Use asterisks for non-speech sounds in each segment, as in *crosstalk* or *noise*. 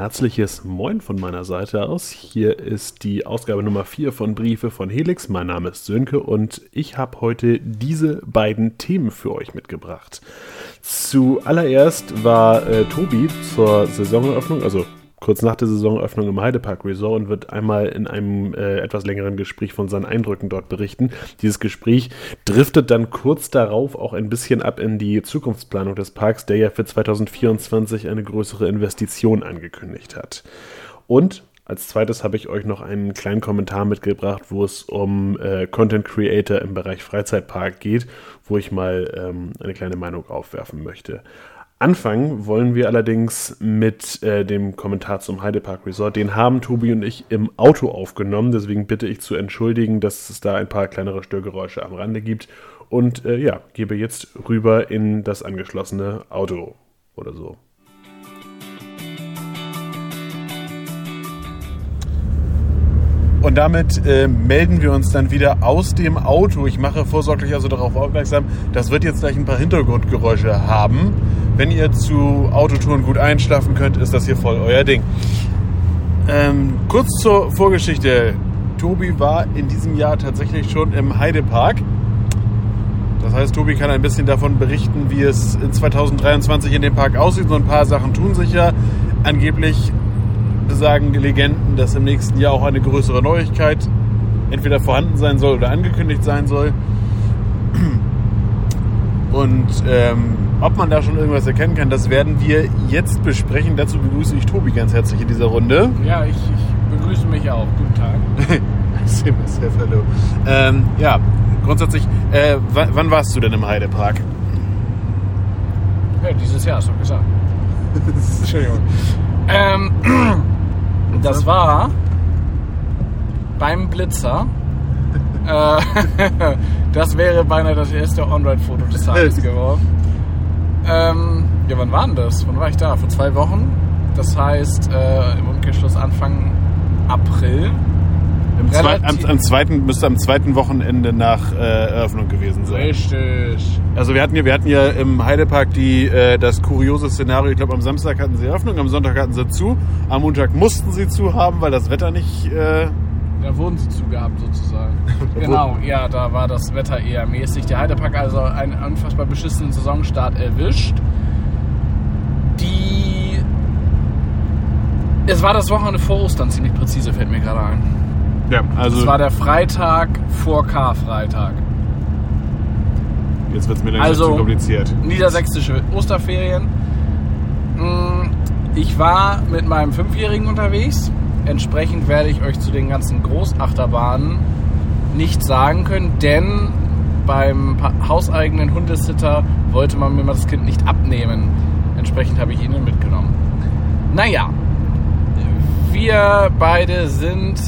Herzliches Moin von meiner Seite aus. Hier ist die Ausgabe Nummer 4 von Briefe von Helix. Mein Name ist Sönke und ich habe heute diese beiden Themen für euch mitgebracht. Zuallererst war äh, Tobi zur Saisoneröffnung, also kurz nach der Saisoneröffnung im Heidepark Resort und wird einmal in einem äh, etwas längeren Gespräch von seinen Eindrücken dort berichten. Dieses Gespräch driftet dann kurz darauf auch ein bisschen ab in die Zukunftsplanung des Parks, der ja für 2024 eine größere Investition angekündigt hat. Und als zweites habe ich euch noch einen kleinen Kommentar mitgebracht, wo es um äh, Content Creator im Bereich Freizeitpark geht, wo ich mal ähm, eine kleine Meinung aufwerfen möchte. Anfangen wollen wir allerdings mit äh, dem Kommentar zum Heidepark Resort. Den haben Tobi und ich im Auto aufgenommen. Deswegen bitte ich zu entschuldigen, dass es da ein paar kleinere Störgeräusche am Rande gibt. Und äh, ja, gebe jetzt rüber in das angeschlossene Auto oder so. Und damit äh, melden wir uns dann wieder aus dem Auto. Ich mache vorsorglich also darauf aufmerksam, das wird jetzt gleich ein paar Hintergrundgeräusche haben. Wenn ihr zu Autotouren gut einschlafen könnt, ist das hier voll euer Ding. Ähm, kurz zur Vorgeschichte. Tobi war in diesem Jahr tatsächlich schon im Heidepark. Das heißt, Tobi kann ein bisschen davon berichten, wie es in 2023 in dem Park aussieht. So ein paar Sachen tun sich ja. Angeblich besagen Legenden, dass im nächsten Jahr auch eine größere Neuigkeit entweder vorhanden sein soll oder angekündigt sein soll. Und ähm, ob man da schon irgendwas erkennen kann, das werden wir jetzt besprechen. Dazu begrüße ich Tobi ganz herzlich in dieser Runde. Ja, ich, ich begrüße mich auch. Guten Tag. *laughs* sehr, sehr hallo. Ähm, ja, grundsätzlich, äh, wann warst du denn im Heidepark? Ja, dieses Jahr, hast du gesagt. *laughs* Entschuldigung. Ähm, *clears throat* das war beim Blitzer. *laughs* Äh, *laughs* das wäre beinahe das erste On-Ride-Foto des Tages geworden. Ähm, ja, wann war denn das? Wann war ich da? Vor zwei Wochen. Das heißt, äh, im Umkehrschluss Anfang April. Im zwei, am, am, zweiten, müsste am zweiten Wochenende nach äh, Eröffnung gewesen sein. Richtig. Also wir hatten ja, wir hatten ja im Heidepark die, äh, das kuriose Szenario, ich glaube am Samstag hatten sie Eröffnung, am Sonntag hatten sie zu, am Montag mussten sie zu haben, weil das Wetter nicht... Äh, da wurden sie zugehabt sozusagen. *laughs* genau, ja, da war das Wetter eher mäßig. Der Heidepark also einen unfassbar beschissenen Saisonstart erwischt. Die. Es war das Wochenende vor Ostern ziemlich präzise, fällt mir gerade ein. Ja, also. Es war der Freitag vor Karfreitag. Jetzt wird es mir langsam also, zu kompliziert. Niedersächsische Osterferien. Mm, ich war mit meinem Fünfjährigen unterwegs Entsprechend werde ich euch zu den ganzen Großachterbahnen nichts sagen können, denn beim hauseigenen Hundesitter wollte man mir das Kind nicht abnehmen. Entsprechend habe ich ihn mitgenommen. Naja, wir beide sind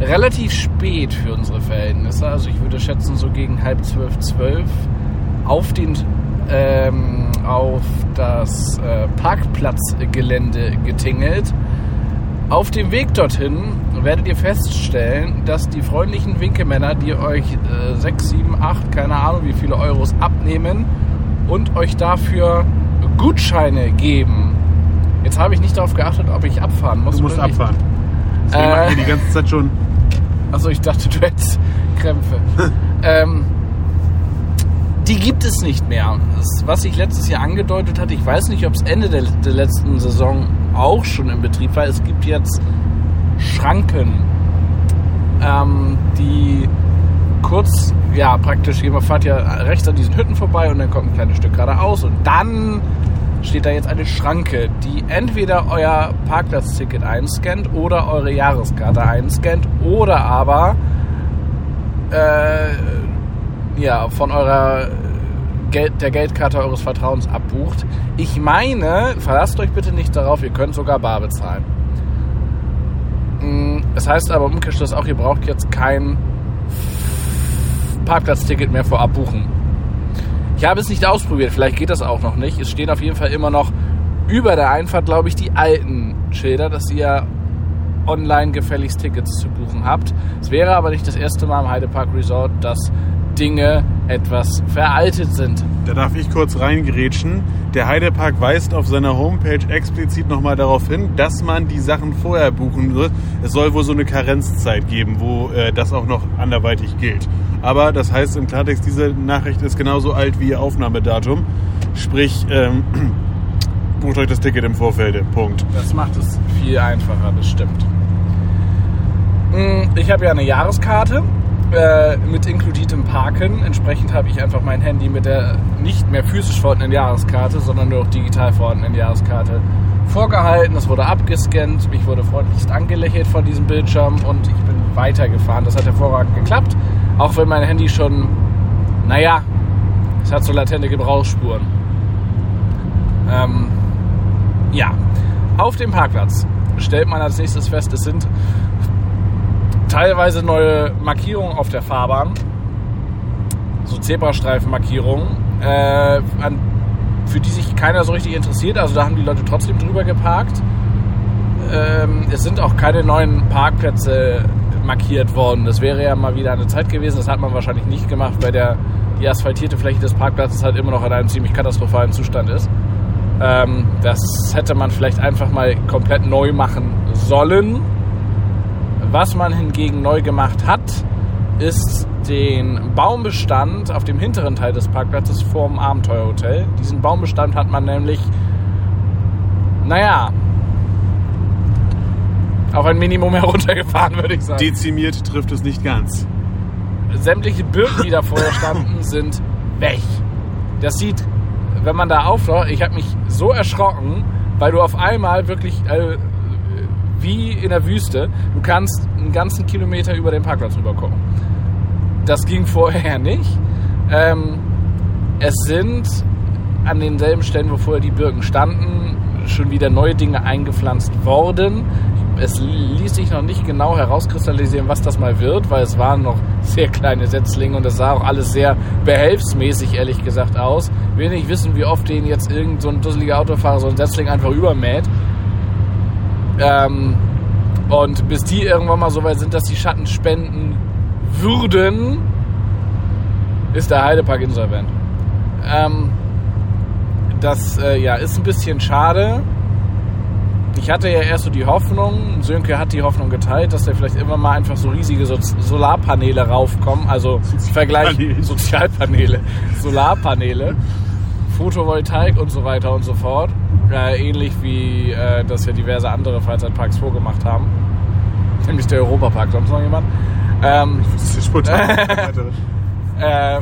relativ spät für unsere Verhältnisse. Also ich würde schätzen, so gegen halb zwölf, zwölf auf den ähm, auf das äh, Parkplatzgelände getingelt auf dem Weg dorthin werdet ihr feststellen, dass die freundlichen Winkemänner, die euch äh, 6, 7, 8, keine Ahnung wie viele Euros abnehmen und euch dafür Gutscheine geben. Jetzt habe ich nicht darauf geachtet, ob ich abfahren muss. Du musst abfahren. Das äh, macht die ganze Zeit schon. Achso, ich dachte, du hättest Krämpfe. *laughs* ähm, die gibt es nicht mehr. Das, was ich letztes Jahr angedeutet hatte, ich weiß nicht, ob es Ende der, der letzten Saison auch schon im Betrieb war. Es gibt jetzt Schranken, ähm, die kurz, ja, praktisch, man fährt ja rechts an diesen Hütten vorbei und dann kommt ein kleines Stück geradeaus und dann steht da jetzt eine Schranke, die entweder euer Parkplatzticket einscannt oder eure Jahreskarte einscannt oder aber äh, ja, von eurer Geld, der Geldkarte eures Vertrauens abbucht. Ich meine, verlasst euch bitte nicht darauf, ihr könnt sogar bar bezahlen. Mm, es heißt aber im Umkehrschluss auch, ihr braucht jetzt kein Parkplatzticket mehr vorab buchen. Ich habe es nicht ausprobiert, vielleicht geht das auch noch nicht. Es stehen auf jeden Fall immer noch über der Einfahrt, glaube ich, die alten Schilder, dass ihr online gefälligst Tickets zu buchen habt. Es wäre aber nicht das erste Mal im Heidepark Resort, dass Dinge etwas veraltet sind. Da darf ich kurz reingrätschen. Der Heidepark weist auf seiner Homepage explizit nochmal darauf hin, dass man die Sachen vorher buchen wird. Es soll wohl so eine Karenzzeit geben, wo äh, das auch noch anderweitig gilt. Aber das heißt im Klartext, diese Nachricht ist genauso alt wie ihr Aufnahmedatum. Sprich, ähm, *clears throat* bucht euch das Ticket im Vorfeld. Punkt. Das macht es viel einfacher, das stimmt. Mm, Ich habe ja eine Jahreskarte äh, mit inkludiertem Parken. Entsprechend habe ich einfach mein Handy mit der nicht mehr physisch vorhandenen Jahreskarte, sondern nur noch digital vorhandenen Jahreskarte vorgehalten. Es wurde abgescannt, mich wurde freundlichst angelächelt von diesem Bildschirm und ich bin weitergefahren. Das hat hervorragend geklappt, auch wenn mein Handy schon, naja, es hat so latente Gebrauchsspuren. Ähm, ja, auf dem Parkplatz stellt man als nächstes fest, es sind teilweise neue Markierungen auf der Fahrbahn, so Zebrastreifenmarkierungen, äh, für die sich keiner so richtig interessiert. Also da haben die Leute trotzdem drüber geparkt. Ähm, es sind auch keine neuen Parkplätze markiert worden. Das wäre ja mal wieder eine Zeit gewesen. Das hat man wahrscheinlich nicht gemacht, weil der, die asphaltierte Fläche des Parkplatzes halt immer noch in einem ziemlich katastrophalen Zustand ist. Ähm, das hätte man vielleicht einfach mal komplett neu machen sollen. Was man hingegen neu gemacht hat, ist den Baumbestand auf dem hinteren Teil des Parkplatzes vorm Abenteuerhotel. Diesen Baumbestand hat man nämlich, naja, auf ein Minimum *laughs* heruntergefahren, würde ich sagen. Dezimiert trifft es nicht ganz. sämtliche Birken, die da vorher standen, *laughs* sind weg. Das sieht, wenn man da auftaucht, ich habe mich so erschrocken, weil du auf einmal wirklich äh, wie in der Wüste, du kannst einen ganzen Kilometer über den Parkplatz rüber gucken. Das ging vorher *laughs* nicht. Ähm, es sind an denselben Stellen, wo vorher die Birken standen, schon wieder neue Dinge eingepflanzt worden. Es ließ sich noch nicht genau herauskristallisieren, was das mal wird, weil es waren noch sehr kleine Setzlinge und es sah auch alles sehr behelfsmäßig, ehrlich gesagt, aus. Will nicht wissen, wie oft den jetzt irgend so dusseliger Autofahrer so ein Setzling einfach übermäht. Ähm, und bis die irgendwann mal so weit sind, dass die Schatten spenden würden, ist der Heidepark insolvent. Ähm, das äh, ja, ist ein bisschen schade. Ich hatte ja erst so die Hoffnung, Sönke hat die Hoffnung geteilt, dass da vielleicht immer mal einfach so riesige so Solarpaneele raufkommen. Also Vergleich Sozialpaneele. Sozialpaneele, Solarpaneele, Photovoltaik und so weiter und so fort. Äh, ähnlich wie äh, das ja diverse andere Freizeitparks vorgemacht haben. *laughs* Nämlich der Europapark, sonst noch jemand. Ähm, Das ist spontan. äh,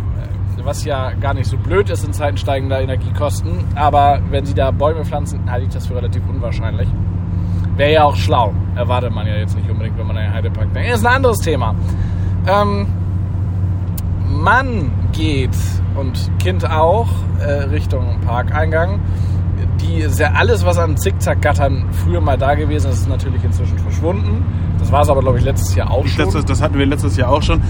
was ja gar nicht so blöd ist in Zeiten steigender Energiekosten. Aber wenn sie da Bäume pflanzen, halte ich das für relativ unwahrscheinlich. Wäre ja auch schlau. Erwartet man ja jetzt nicht unbedingt, wenn man an den Heidepark denkt. Ist ein anderes Thema. Ähm, man geht und Kind auch äh, Richtung Parkeingang. Die sehr, alles, was an Zickzackgattern früher mal da gewesen ist, ist natürlich inzwischen verschwunden. Das war es aber, glaube ich, letztes Jahr auch schon. Das, das hatten wir letztes Jahr auch schon.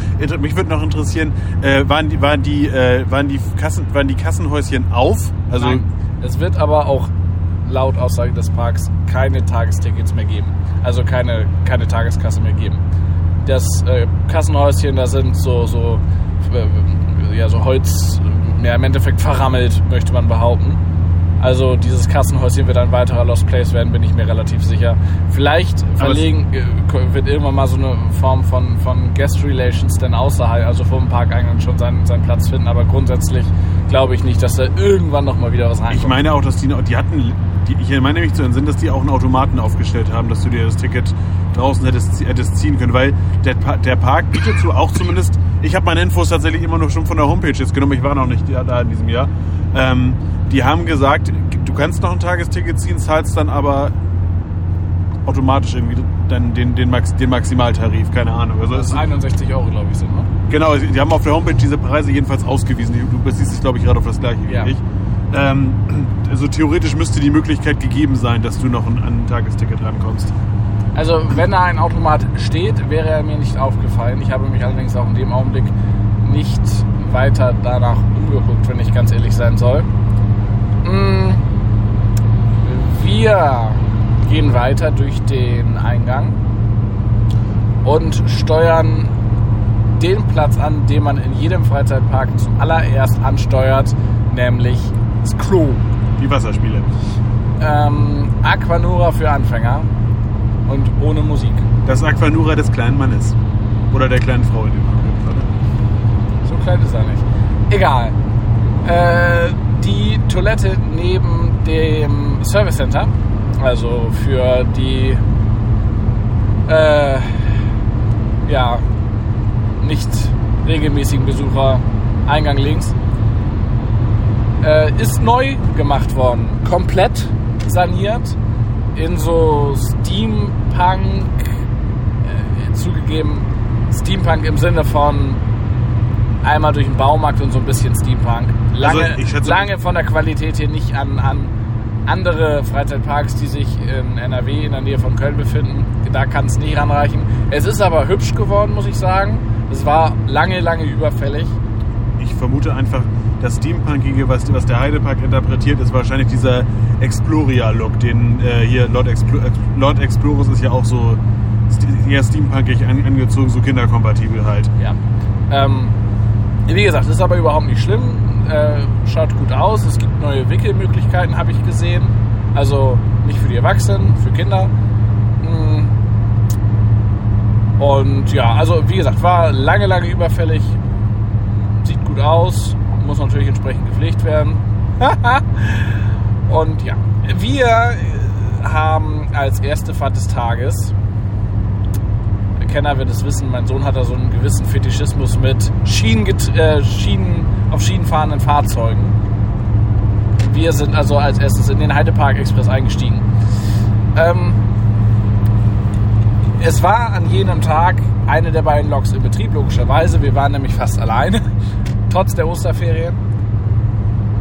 Mich würde noch interessieren, äh, waren, die, waren, die, äh, waren, die Kassen, waren die Kassenhäuschen auf? Also Nein. Es wird aber auch laut Aussage des Parks keine Tagestickets mehr geben. Also keine, keine Tageskasse mehr geben. Das äh, Kassenhäuschen, da sind so, so, äh, ja, so Holz, ja, im Endeffekt verrammelt, möchte man behaupten. Also dieses Kassenhäuschen wird ein weiterer Lost Place werden, bin ich mir relativ sicher. Vielleicht verlegen äh, wird irgendwann mal so eine Form von, von Guest Relations denn außerhalb, also vom Parkeingang schon seinen, seinen Platz finden. Aber grundsätzlich glaube ich nicht, dass da irgendwann noch mal wieder was reinkommt. ich meine auch, dass die, die hatten, die, ich meine nämlich zu entsinnen, dass die auch einen Automaten aufgestellt haben, dass du dir das Ticket draußen hättest, hättest ziehen können, weil der, der Park bietet so auch zumindest, ich habe meine Infos tatsächlich immer noch schon von der Homepage jetzt genommen, ich war noch nicht da in diesem Jahr. Ähm, die haben gesagt, du kannst noch ein Tagesticket ziehen, zahlst dann aber automatisch irgendwie dann den, den, Max, den Maximaltarif, keine Ahnung. Also Das ist, 61 Euro, glaube ich, sind, ne? Genau, die haben auf der Homepage diese Preise jedenfalls ausgewiesen. Du beziehst dich, glaube ich, gerade auf das gleiche Ja. wie ich. Ähm, also theoretisch müsste die Möglichkeit gegeben sein, dass du noch an ein Tagesticket rankommst. Also, wenn da ein Automat steht, wäre er mir nicht aufgefallen. Ich habe mich allerdings auch in dem Augenblick nicht weiter danach umgeguckt, wenn ich ganz ehrlich sein soll. Mm, Wir gehen weiter durch den Eingang und steuern den Platz an, den man in jedem Freizeitpark zuallererst ansteuert, nämlich das Klo. Die Wasserspiele. Ähm, Aquanura für Anfänger und ohne Musik. Das Aquanura des kleinen Mannes. Oder der kleinen Frau in dem Fall. So klein ist er nicht. Egal. Äh, die Toilette neben dem Service Center, also für die äh, ja, nicht regelmäßigen Besucher, Eingang links, äh, ist neu gemacht worden. Komplett saniert in so Steampunk, äh, zugegeben Steampunk im Sinne von einmal durch den Baumarkt und so ein bisschen Steampunk. Lange, Also, ich schätze- lange von der Qualität hier nicht an, an andere Freizeitparks, die sich in NRW in der Nähe von Köln befinden. Da kann es nicht ranreichen. Es ist aber hübsch geworden, muss ich sagen. Es war lange, lange überfällig. Ich vermute einfach, das Steampunkige, was, was der Heidepark interpretiert, ist wahrscheinlich dieser Exploria-Look, den äh, hier Lord, Explo Ex- Lord Explorers ist ja auch so eher steampunkig an, angezogen, so kinderkompatibel halt. Ja. Ähm, wie gesagt, ist aber überhaupt nicht schlimm. Äh, schaut gut aus. Es gibt neue Wickelmöglichkeiten, habe ich gesehen. Also nicht für die Erwachsenen, für Kinder. Mm. Und ja, also wie gesagt, war lange, lange überfällig. Sieht gut aus. Muss natürlich entsprechend gepflegt werden. *laughs* Und ja, wir haben als erste Fahrt des Tages Kenner wird es wissen, mein Sohn hat da so einen gewissen Fetischismus mit Schienen, äh, Schienen auf Schienen fahrenden Fahrzeugen. Wir sind also als erstes in den Heidepark Express eingestiegen. Ähm, es war an jenem Tag eine der beiden Loks in Betrieb, logischerweise. Wir waren nämlich fast alleine, trotz der Osterferien.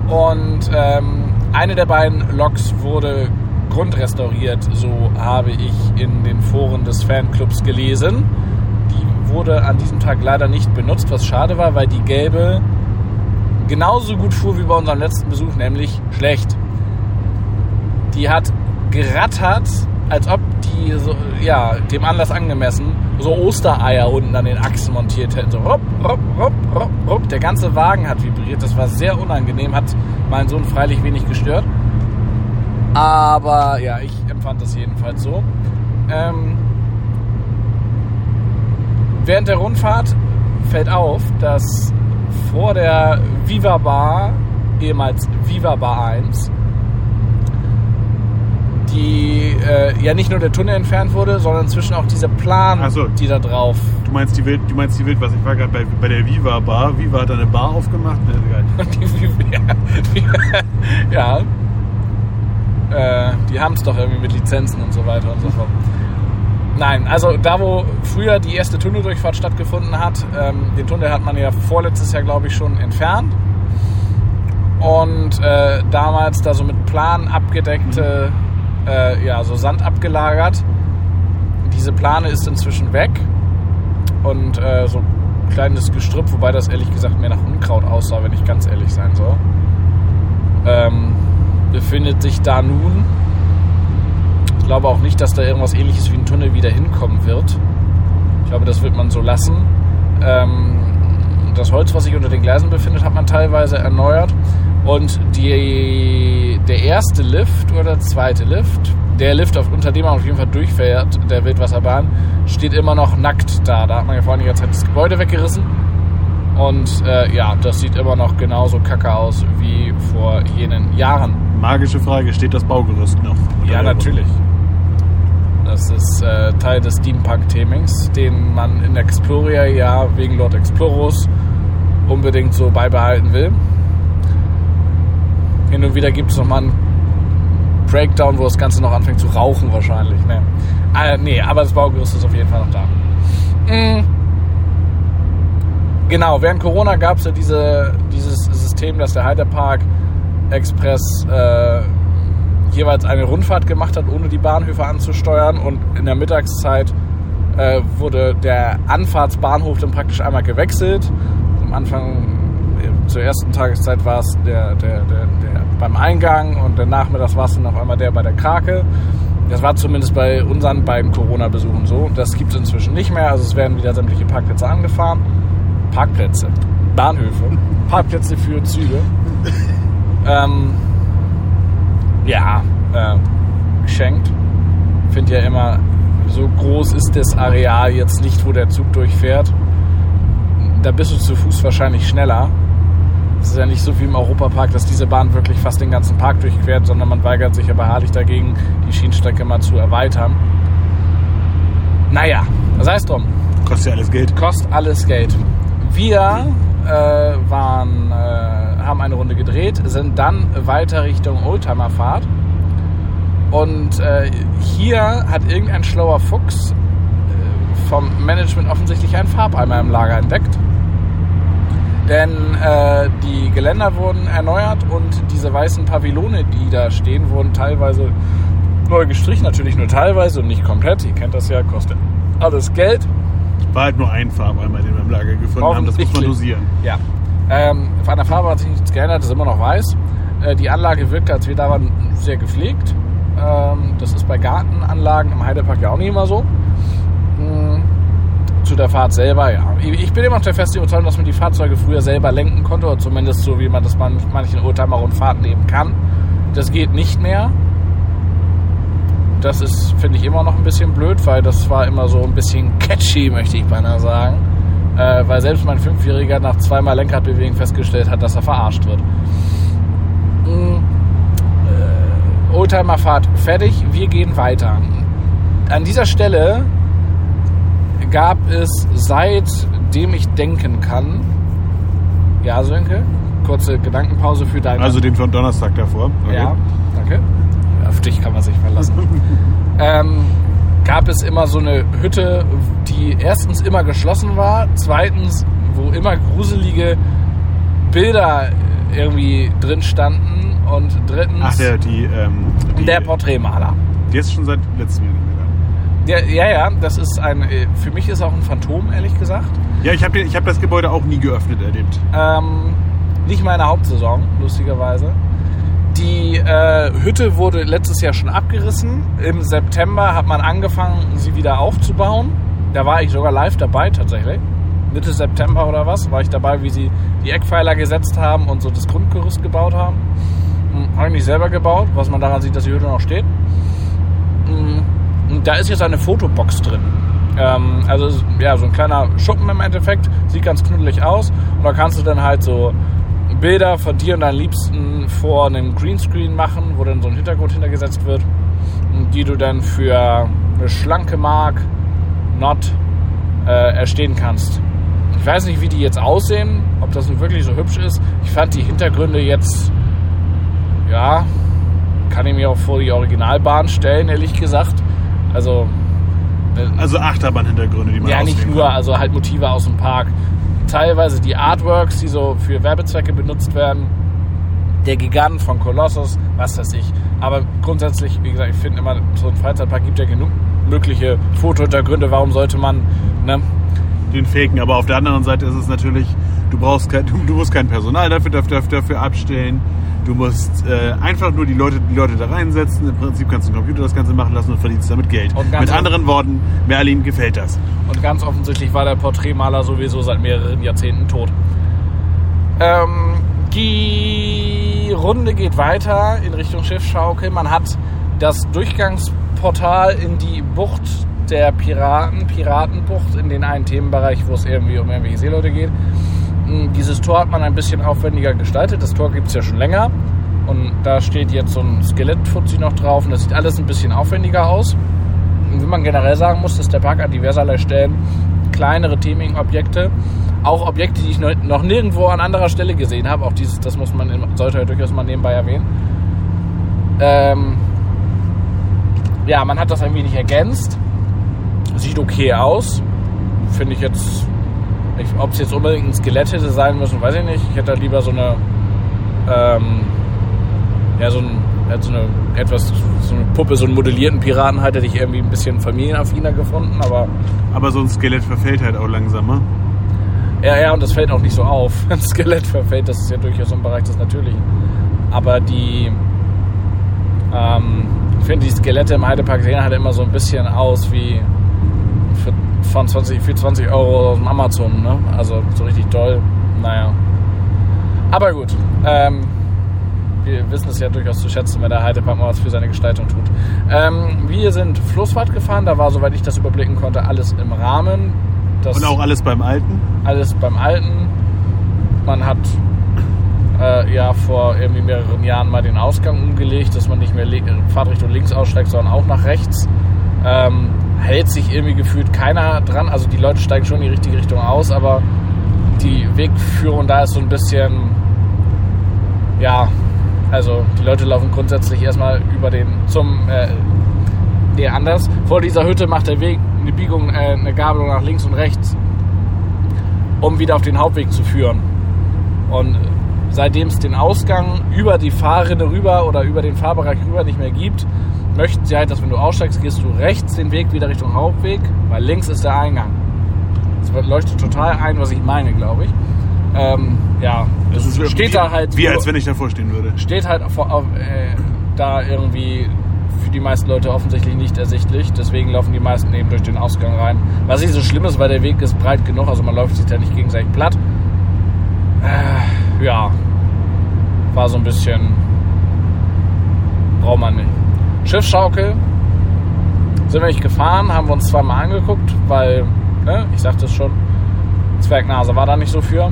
Und ähm, eine der beiden Loks wurde grundrestauriert, so habe ich in den Foren des Fanclubs gelesen. Die wurde an diesem Tag leider nicht benutzt, was schade war, weil die gelbe genauso gut fuhr wie bei unserem letzten Besuch, nämlich schlecht. Die hat gerattert, als ob die so, ja, dem Anlass angemessen so Ostereier unten an den Achsen montiert hätten. So rupp, rupp, rupp, rupp, rupp. Der ganze Wagen hat vibriert. Das war sehr unangenehm, hat meinen Sohn freilich wenig gestört. Aber ja, ich empfand das jedenfalls so. Ähm, während der Rundfahrt fällt auf, dass vor der Viva Bar, ehemals Viva Bar 1, die äh, ja nicht nur der Tunnel entfernt wurde, sondern inzwischen auch diese Plan, so. die da drauf. Du meinst die Wild, du meinst die Wild, was ich war gerade bei, bei der Viva Bar. Viva hat da eine Bar aufgemacht. Ne, egal. *laughs* Die, die, ja. Äh, die haben es doch irgendwie mit Lizenzen und so weiter und so fort. Nein, also da, wo früher die erste Tunneldurchfahrt stattgefunden hat, ähm, den Tunnel hat man ja vorletztes Jahr, glaube ich, schon entfernt. Und äh, damals da so mit Plan abgedeckte, äh, ja, so Sand abgelagert. Diese Plane ist inzwischen weg. Und äh, so kleines Gestrüpp, wobei das ehrlich gesagt mehr nach Unkraut aussah, wenn ich ganz ehrlich sein soll. Ähm, befindet sich da nun. Ich glaube auch nicht, dass da irgendwas ähnliches wie ein Tunnel wieder hinkommen wird. Ich glaube, das wird man so lassen. Ähm, das Holz, was sich unter den Gleisen befindet, hat man teilweise erneuert. Und die, der erste Lift oder der zweite Lift, der Lift, auf, unter dem man auf jeden Fall durchfährt, der Wildwasserbahn, steht immer noch nackt da. Da hat man ja vor einiger Zeit das Gebäude weggerissen. Und äh, ja, das sieht immer noch genauso kacke aus wie vor jenen Jahren. Magische Frage, steht das Baugerüst noch? Ja, natürlich. Das ist äh, Teil des Steampunk-Themings, den man in Exploria ja wegen Lord Explorus unbedingt so beibehalten will. Hin und wieder gibt es nochmal einen Breakdown, wo das Ganze noch anfängt zu rauchen wahrscheinlich. Ne? Äh, nee, aber das Baugerüst ist auf jeden Fall noch da. Mm. Genau, während Corona gab es ja diese, dieses System, dass der Heidepark Express äh, jeweils eine Rundfahrt gemacht hat, ohne die Bahnhöfe anzusteuern. Und in der Mittagszeit äh, wurde der Anfahrtsbahnhof dann praktisch einmal gewechselt. Am Anfang, zur ersten Tageszeit war es der, der, der, der beim Eingang und dann nachmittags war es dann auf einmal der bei der Krake. Das war zumindest bei unseren beiden Corona-Besuchen so. Das gibt es inzwischen nicht mehr. Also es werden wieder sämtliche Parkplätze angefahren. Parkplätze, Bahnhöfe, Parkplätze für Züge. ähm, ja, äh, geschenkt. Finde ja immer, so groß ist das Areal jetzt nicht, wo der Zug durchfährt. Da bist du zu Fuß wahrscheinlich schneller. Es ist ja nicht so wie im Europapark, dass diese Bahn wirklich fast den ganzen Park durchquert, sondern man weigert sich ja beharrlich dagegen, die Schienenstrecke mal zu erweitern. Naja, sei es drum. Kostet ja alles Geld. Kostet alles Geld. Wir äh, waren, äh, haben eine Runde gedreht, sind dann weiter Richtung Oldtimerfahrt. Und äh, hier hat irgendein schlauer Fuchs äh, vom Management offensichtlich einen Farbeimer im Lager entdeckt. Denn äh, die Geländer wurden erneuert und diese weißen Pavillone, die da stehen, wurden teilweise neu gestrichen. Natürlich nur teilweise und nicht komplett. Ihr kennt das ja, kostet alles Geld. War halt nur ein Farbeimer, den wir im Lager gefunden haben. Das muss man dosieren. Ja. Ähm, an der Farbe hat sich nichts geändert, das ist immer noch weiß. Äh, die Anlage wirkt, als wir da waren, sehr gepflegt. Ähm, das ist bei Gartenanlagen im Heidepark ja auch nicht immer so. Zu der Fahrt selber, ja. Ich bin immer noch der festen Überzeugung, dass man die Fahrzeuge früher selber lenken konnte, oder zumindest so, wie man das bei manchen Oldtimer-Rundfahrten eben kann. Das geht nicht mehr. Das ist, finde ich, immer noch ein bisschen blöd, weil das war immer so ein bisschen catchy, möchte ich beinahe sagen. Äh, weil selbst mein Fünfjähriger nach zweimal Lenkradbewegung festgestellt hat, dass er verarscht wird. Mhm. Äh, Oldtimerfahrt fertig, wir gehen weiter. An dieser Stelle gab es seitdem ich denken kann, ja Sönke, kurze Gedankenpause für deine... Also den von Donnerstag davor. Okay. Ja, danke. Auf dich kann man sich verlassen. *laughs* ähm, gab es immer so eine Hütte, die erstens immer geschlossen war, zweitens, wo immer gruselige Bilder irgendwie drin standen und drittens Ach, der, die, ähm, die, der Porträtmaler. Die ist schon seit letztem Jahr ja, ja, ja, das ist ein, äh, für mich ist auch ein Phantom, ehrlich gesagt. Ja, ich habe hab das Gebäude auch nie geöffnet erlebt. Ähm, nicht meine Hauptsaison, lustigerweise. Die äh, Hütte wurde letztes Jahr schon abgerissen. Im September hat man angefangen, sie wieder aufzubauen. Da war ich sogar live dabei tatsächlich. Mitte September oder was, war ich dabei, wie sie die Eckpfeiler gesetzt haben und so das Grundgerüst gebaut haben. Hm, habe ich nicht selber gebaut, was man daran sieht, dass die Hütte noch steht. Und da ist jetzt eine Fotobox drin. Ähm, also ja, so ein kleiner Schuppen im Endeffekt, sieht ganz knuddelig aus. Und da kannst du dann halt so Bilder von dir und deinen Liebsten vor einem Greenscreen machen, wo dann so ein Hintergrund hintergesetzt wird, die du dann für eine schlanke Mark Not äh, erstehen kannst. Ich weiß nicht, wie die jetzt aussehen, ob das nun wirklich so hübsch ist. Ich fand die Hintergründe jetzt, ja, kann ich mir auch vor die Originalbahn stellen, ehrlich gesagt. Also. Äh, also Achterbahnhintergründe, die man Ja, nicht nur, kann. also halt Motive aus dem Park. Teilweise die Artworks, die so für Werbezwecke benutzt werden. Der Gigant von Colossus, was weiß ich. Aber grundsätzlich, wie gesagt, ich finde immer, so ein Freizeitpark gibt ja genug mögliche Fotohintergründe. Warum sollte man, ne? Den faken. Aber auf der anderen Seite ist es natürlich, du brauchst kein, du, du musst kein Personal dafür, dafür, dafür abstellen. Du musst äh, einfach nur die Leute, die Leute da reinsetzen. Im Prinzip kannst du den Computer das Ganze machen lassen und verdienst damit Geld. Mit anderen Worten, Merlin gefällt das. Und ganz offensichtlich war der Porträtmaler sowieso seit mehreren Jahrzehnten tot. Ähm, die Runde geht weiter in Richtung Schiffschaukel. Man hat das Durchgangsportal in die Bucht der Piraten, Piratenbucht, in den einen Themenbereich, wo es irgendwie um irgendwelche Seeleute geht. Dieses Tor hat man ein bisschen aufwendiger gestaltet. Das Tor gibt es ja schon länger. Und da steht jetzt so ein Skelettfuzzi noch drauf. Und das sieht alles ein bisschen aufwendiger aus. Und wie man generell sagen muss, dass der Park an diverserlei Stellen kleinere Theming-Objekte, auch Objekte, die ich noch nirgendwo an anderer Stelle gesehen habe, auch dieses, das muss man, sollte ja durchaus mal nebenbei erwähnen. Ähm, ja, man hat das ein wenig ergänzt. Sieht okay aus. Finde ich jetzt ob es jetzt unbedingt ein Skelett hätte sein müssen, weiß ich nicht. Ich hätte lieber so eine, ähm, ja, so, ein, so eine etwas, so eine Puppe, so einen modellierten Piraten halt, hätte ich irgendwie ein bisschen familienaffiner gefunden, aber. Aber so ein Skelett verfällt halt auch langsamer. Ja, ja, und das fällt auch nicht so auf. *laughs* Ein Skelett verfällt, das ist ja durchaus im Bereich des Natürlichen. Aber die, ähm, ich finde, die Skelette im Heidepark sehen halt immer so ein bisschen aus wie von 20, für 20 Euro aus dem Amazon. Ne? Also so richtig toll. Naja. Aber gut. Ähm, wir wissen es ja durchaus zu schätzen, wenn der Heidepark mal was für seine Gestaltung tut. Ähm, wir sind Flussfahrt gefahren. Da war, soweit ich das überblicken konnte, alles im Rahmen. Das Und auch alles beim Alten? alles beim Alten. Man hat äh, ja vor irgendwie mehreren Jahren mal den Ausgang umgelegt, dass man nicht mehr Fahrtrichtung links aussteigt, sondern auch nach rechts. Ähm, hält sich irgendwie gefühlt keiner dran. Also die Leute steigen schon in die richtige Richtung aus, aber die Wegführung da ist so ein bisschen, ja, also die Leute laufen grundsätzlich erstmal über den zum, äh, nee, anders. Vor dieser Hütte macht der Weg eine Biegung, äh, eine Gabelung nach links und rechts, um wieder auf den Hauptweg zu führen. Und seitdem es den Ausgang über die Fahrrinne rüber oder über den Fahrbereich rüber nicht mehr gibt, möchten sie halt, dass wenn du aussteigst, gehst du rechts den Weg wieder Richtung Hauptweg, weil links ist der Eingang. Das leuchtet total ein, was ich meine, glaube ich. Ähm, ja, Das ist steht wie, da halt Wie so- als wenn ich davor stehen würde. steht halt vor, auf, äh, da irgendwie für die meisten Leute offensichtlich nicht ersichtlich. Deswegen laufen die meisten eben durch den Ausgang rein. Was nicht so schlimm ist, weil der Weg ist breit genug, also man läuft sich da nicht gegenseitig platt. Äh, ja, war so ein bisschen. Braucht man nicht. Schiffsschaukel sind wir nicht gefahren, haben wir uns zweimal angeguckt, weil, ne, ich sagte es schon, Zwergnase war da nicht so für.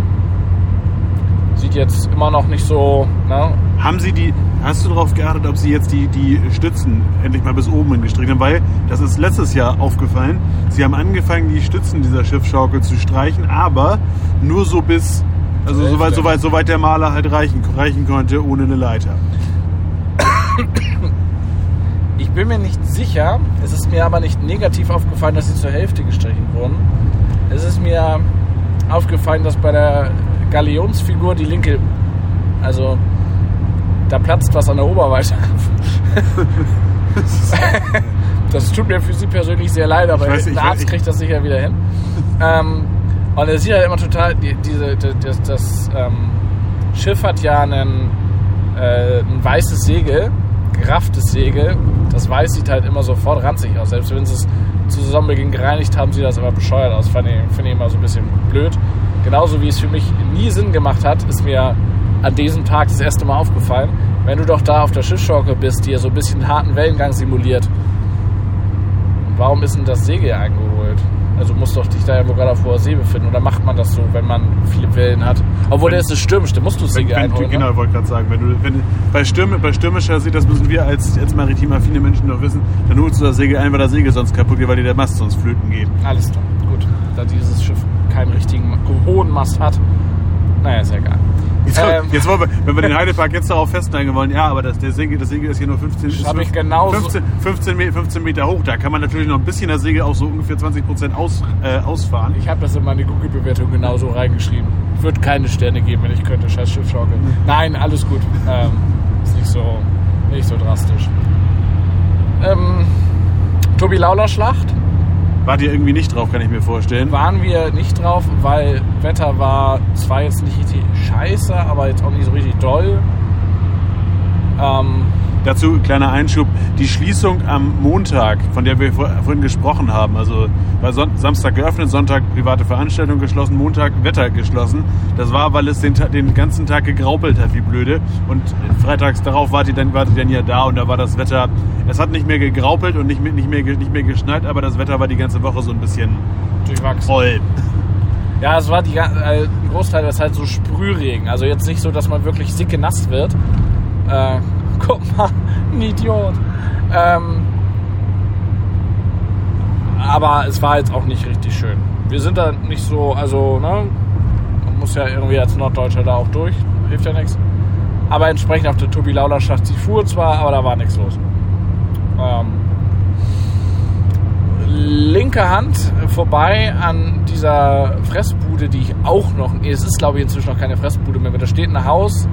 Sieht jetzt immer noch nicht so, ne, Haben Sie die, hast du darauf geachtet, ob Sie jetzt die, die Stützen endlich mal bis oben hingestrichen haben? Weil, das ist letztes Jahr aufgefallen, Sie haben angefangen, die Stützen dieser Schiffsschaukel zu streichen, aber nur so bis, also soweit, soweit, soweit der Maler halt reichen, reichen konnte, ohne eine Leiter. Ich bin mir nicht sicher, es ist mir aber nicht negativ aufgefallen, dass sie zur Hälfte gestrichen wurden. Es ist mir aufgefallen, dass bei der Galionsfigur die linke, also da platzt was an der Oberweite. *laughs* das tut mir für sie persönlich sehr leid, aber ein weiß- Arzt kriegt das sicher wieder hin. Ähm, und er sieht halt immer total, die, diese, die- das, das ähm, Schiff hat ja einen, äh, ein weißes Segel, gerafftes Segel. Das Weiß sieht halt immer sofort ranzig aus. Selbst wenn sie es zu Saisonbeginn gereinigt haben, sieht das immer bescheuert aus. Finde ich, finde ich immer so ein bisschen blöd. Genauso wie es für mich nie Sinn gemacht hat, ist mir an diesem Tag das erste Mal aufgefallen, wenn du doch da auf der Schiffsschaukel bist, die ja so ein bisschen harten Wellengang simuliert. Warum ist denn das Segel eingeholt? Also muss doch dich da irgendwo gerade auf hoher See befinden. Oder macht man das so, wenn man viele Wellen hat? Obwohl, der ist es stürmisch, da musst du das Wenn, Segel wenn, einholen. genau, ne? ich wollte gerade sagen, wenn du, wenn, bei, Stürme, bei stürmischer See, das müssen wir als, als maritim affine Menschen doch wissen, dann holst du das Segel ein, weil das Segel sonst kaputt geht, weil dir der Mast sonst flöten geht. Alles klar, gut. Da dieses Schiff keinen richtigen hohen Mast hat. Naja, ist ja egal. Jetzt, Ähm. jetzt wollen wir, wenn wir den *laughs* Heidepark jetzt darauf festnageln wollen, ja, aber das, der Segel, das Segel ist hier nur 15, ist hab ich fünf- genauso- 15, 15, Me- 15 Meter hoch. Da kann man natürlich noch ein bisschen das Segel auch so ungefähr 20 Prozent aus, äh, ausfahren. Ich habe das in meine Google-Bewertung genauso reingeschrieben. Würde keine Sterne geben, wenn ich könnte. Scheiß Schiffschaukel. Nein, alles gut. Ähm, ist nicht so, nicht so drastisch. Ähm, Tobi Lauler Schlacht Wart ihr irgendwie nicht drauf, kann ich mir vorstellen. waren wir nicht drauf, weil Wetter war zwar jetzt nicht richtig scheiße, aber jetzt auch nicht so richtig doll. Ähm, Dazu kleiner Einschub, die Schließung am Montag, von der wir vor- vorhin gesprochen haben, also war Samstag geöffnet, Sonntag private Veranstaltung geschlossen, Montag Wetter geschlossen. Das war, weil es den, den ganzen Tag gegraupelt hat, wie blöde. Und freitags darauf wart ihr, dann, wart ihr dann ja da und da war das Wetter, es hat nicht mehr gegraupelt und nicht mehr, nicht mehr, nicht mehr geschneit, aber das Wetter war die ganze Woche so ein bisschen durchwachsen. voll. Ja, es war die, äh, ein Großteil ist halt so Sprühregen. Also jetzt nicht so, dass man wirklich sicke nass wird. Äh, *laughs* guck mal, ein Idiot. Ähm, aber es war jetzt auch nicht richtig schön. Wir sind da nicht so, also, ne, man muss ja irgendwie als Norddeutscher da auch durch, hilft ja nichts. Aber entsprechend auf der Tobi Lauler Schacht, sie fuhr zwar, aber da war nichts los. Ähm, linke Hand vorbei an dieser Fressbude, die ich auch noch, es ist glaube ich inzwischen noch keine Fressbude mehr, da steht ein Haus,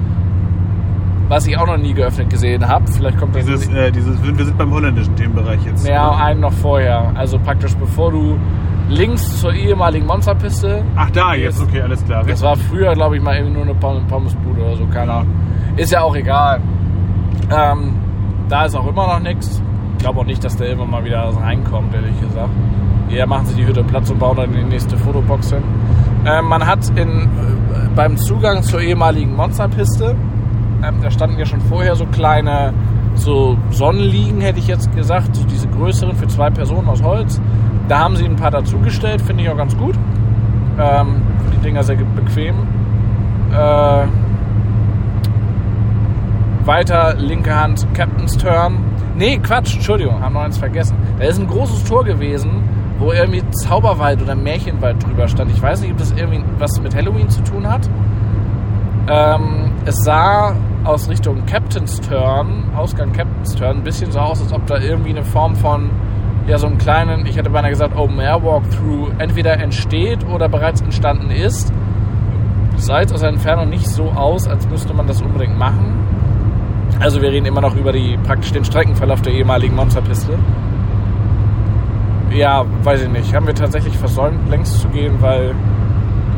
was ich auch noch nie geöffnet gesehen habe. Vielleicht kommt das Dieses, äh, dieses, wir sind beim holländischen Themenbereich jetzt. ja, einen noch vorher. Also praktisch bevor du links zur ehemaligen Monsterpiste, Ach da, jetzt, okay, alles klar. das war früher glaube ich mal irgendwie nur eine Pom- Pommesbude oder so, keine Ahnung. Ist ja auch egal. Ähm, da ist auch immer noch nichts. Ich glaube auch nicht, dass da immer mal wieder reinkommt, ehrlich gesagt. ja, machen sie die Hütte Platz und bauen dann die nächste Fotobox hin. Ähm, man hat in, beim Zugang zur ehemaligen Monsterpiste, ähm, da standen ja schon vorher so kleine so Sonnenliegen, hätte ich jetzt gesagt, so diese größeren für zwei Personen aus Holz. Da haben sie ein paar dazugestellt, finde ich auch ganz gut. Ähm, die Dinger sehr bequem. Äh, weiter linke Hand Captain's Turn. Nee, Quatsch, Entschuldigung, haben noch eins vergessen. Da ist ein großes Tor gewesen, wo irgendwie Zauberwald oder Märchenwald drüber stand. Ich weiß nicht, ob das irgendwie was mit Halloween zu tun hat. Ähm, es sah aus Richtung Captain's Turn, Ausgang Captain's Turn, ein bisschen so aus, als ob da irgendwie eine Form von, ja, so einem kleinen, ich hätte beinahe gesagt, Open Air Walkthrough entweder entsteht oder bereits entstanden ist. Sah jetzt aus der Entfernung nicht so aus, als müsste man das unbedingt machen. Also wir reden immer noch über die, praktisch den Streckenverlauf der ehemaligen Monsterpiste. Ja, weiß ich nicht. Haben wir tatsächlich versäumt, längs zu gehen, weil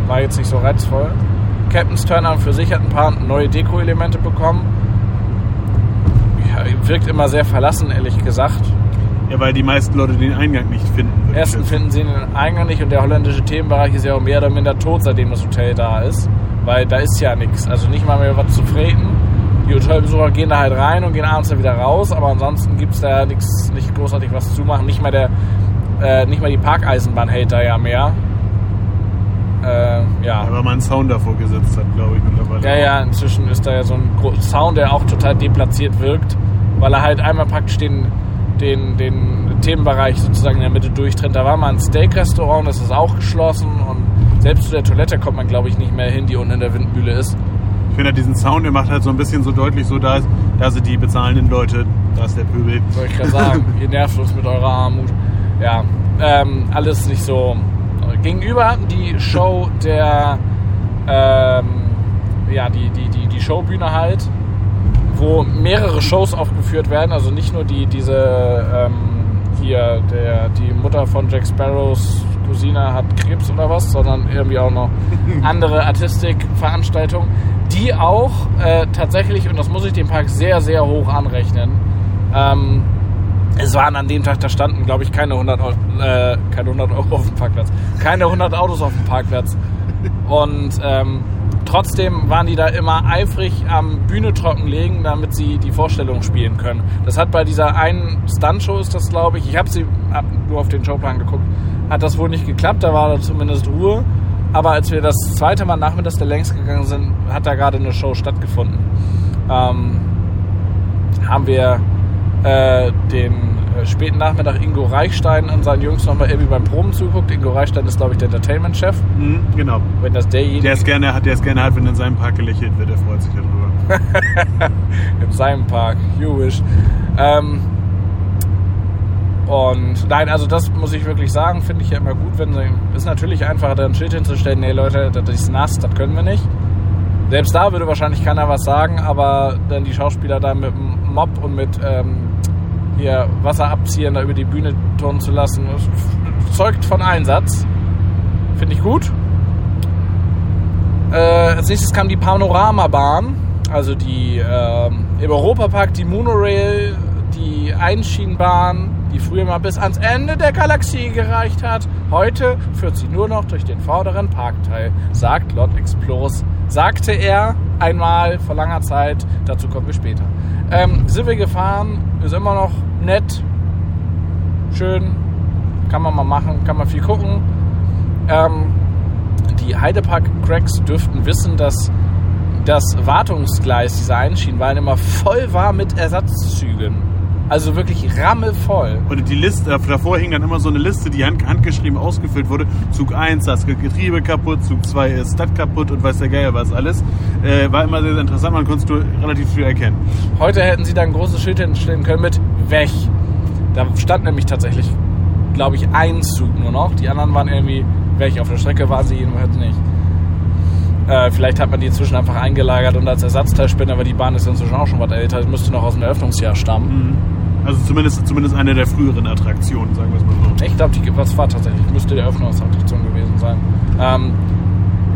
war jetzt nicht so reizvoll. Captain's Turner für sich hat ein paar neue Deko-Elemente bekommen. Ja, wirkt immer sehr verlassen, ehrlich gesagt. Ja, weil die meisten Leute den Eingang nicht finden. Erstens finden sie den Eingang nicht und der holländische Themenbereich ist ja auch mehr oder minder tot, seitdem das Hotel da ist. Weil da ist ja nichts. Also nicht mal mehr was zu freten. Die Hotelbesucher gehen da halt rein und gehen abends dann wieder raus, aber ansonsten gibt es da nichts, nicht großartig was zu machen. Nicht mal der, äh, nicht mal die Parkeisenbahn hält da ja mehr. Äh, ja. Weil man einen Sound davor gesetzt hat, glaube ich, mittlerweile. Ja, ja, inzwischen ist da ja so ein Sound, der auch total deplatziert wirkt, weil er halt einmal praktisch den, den, den Themenbereich sozusagen in der Mitte durchtrennt. Da war mal ein Steak-Restaurant, das ist auch geschlossen und selbst zu der Toilette kommt man, glaube ich, nicht mehr hin, die unten in der Windmühle ist. Ich finde halt diesen Sound, der macht halt so ein bisschen so deutlich, so da, da sind die bezahlenden Leute, da ist der Pöbel. Soll ich gerade sagen, *laughs* ihr nervt uns mit eurer Armut. Ja, ähm, alles nicht so gegenüber die Show der, ähm, ja, die, die, die, die Showbühne halt, wo mehrere Shows aufgeführt werden, also nicht nur die, diese, ähm, hier, der, die Mutter von Jack Sparrows Cousine hat Krebs oder was, sondern irgendwie auch noch *laughs* andere Artistikveranstaltungen, die auch äh, tatsächlich, und das muss ich dem Park sehr, sehr hoch anrechnen, ähm, es waren an dem Tag, da standen, glaube ich, keine 100, äh, keine 100 Euro auf dem Parkplatz. Keine 100 Autos auf dem Parkplatz. Und ähm, trotzdem waren die da immer eifrig am Bühne trockenlegen, damit sie die Vorstellung spielen können. Das hat bei dieser einen Stuntshow ist das, glaube ich, ich habe sie hab nur auf den Showplan geguckt, hat das wohl nicht geklappt, da war da zumindest Ruhe. Aber als wir das zweite Mal nachmittags der längs gegangen sind, hat da gerade eine Show stattgefunden. Ähm, haben wir äh, den äh, späten Nachmittag Ingo Reichstein und seinen Jungs nochmal irgendwie beim Proben zuguckt. Ingo Reichstein ist, glaube ich, der Entertainment-Chef. Mhm, genau. Wenn das derjenige... Der es gerne hat, der es gerne hat, wenn in seinem Park gelächelt wird, der freut sich darüber. *laughs* in seinem Park, you wish. Ähm, und nein, also das muss ich wirklich sagen, finde ich ja immer gut, wenn sie, ist natürlich einfacher, da ein Schild hinzustellen, nee Leute, das ist nass, das können wir nicht. Selbst da würde wahrscheinlich keiner was sagen, aber dann die Schauspieler da mit dem Mob und mit ähm, hier Wasser abziehen, da über die Bühne turnen zu lassen, zeugt von Einsatz. Finde ich gut. Äh, als nächstes kam die Panoramabahn, also die äh, im Europapark die Monorail, die Einschienenbahn, die früher mal bis ans Ende der Galaxie gereicht hat. Heute führt sie nur noch durch den vorderen Parkteil, sagt Lord Explorers. Sagte er einmal vor langer Zeit, dazu kommen wir später. Ähm, sind wir gefahren, ist immer noch nett, schön, kann man mal machen, kann man viel gucken. Ähm, die Heidepark-Cracks dürften wissen, dass das Wartungsgleis dieser Einschienenbahn immer voll war mit Ersatzzügen. Also wirklich rammelvoll. Und die Liste, davor hing dann immer so eine Liste, die hand, handgeschrieben ausgefüllt wurde. Zug 1, das Getriebe kaputt, Zug 2 ist das kaputt und weiß der Geier was alles. Äh, war immer sehr, sehr interessant, man konntest du relativ viel erkennen. Heute hätten sie da ein großes Schild hinstellen können mit weg. Da stand nämlich tatsächlich, glaube ich, ein Zug nur noch. Die anderen waren irgendwie weg. Auf der Strecke war sie jedenfalls nicht. Äh, vielleicht hat man die inzwischen einfach eingelagert und als Ersatzteil spinnen, aber die Bahn ist inzwischen auch schon was älter. Die müsste noch aus dem Eröffnungsjahr stammen. Mhm. Also zumindest, zumindest eine der früheren Attraktionen, sagen wir es mal so. Ich glaube, die was war tatsächlich, müsste die Eröffnungsattraktion gewesen sein. Ähm,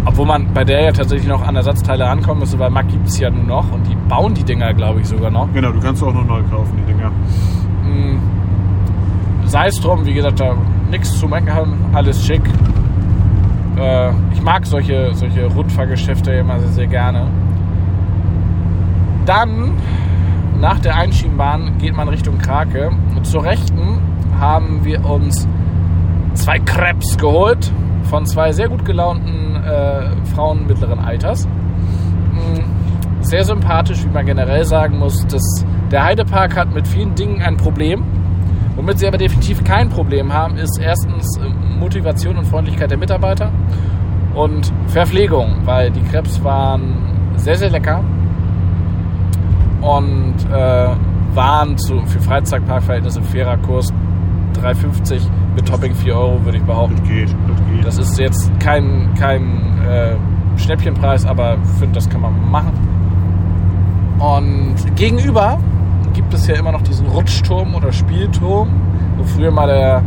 obwohl man bei der ja tatsächlich noch an Ersatzteile rankommen müsste, weil Mack gibt es ja nur noch und die bauen die Dinger, glaube ich, sogar noch. Genau, du kannst auch noch neu kaufen, die Dinger. Mhm. Sei es drum, wie gesagt, da nichts zu meckern, alles schick. Äh, ich mag solche, solche Rundfahrgeschäfte immer sehr, sehr gerne. Dann, nach der Einschienbahn, geht man Richtung Krake. Zur Rechten haben wir uns zwei Krebs geholt von zwei sehr gut gelaunten äh, Frauen mittleren Alters. Mm, Sehr sympathisch, wie man generell sagen muss. Das, der Heidepark hat mit vielen Dingen ein Problem. Womit sie aber definitiv kein Problem haben, ist erstens äh, Motivation und Freundlichkeit der Mitarbeiter und Verpflegung, weil die Krebs waren sehr, sehr lecker und äh, waren zu, für Freizeitparkverhältnisse fairer Kurs 3,50 mit Topping 4 Euro, würde ich behaupten. Das geht, das geht. Das ist jetzt kein, kein äh, Schnäppchenpreis, aber ich finde, das kann man machen. Und gegenüber gibt es ja immer noch diesen Rutschturm oder Spielturm, wo früher mal der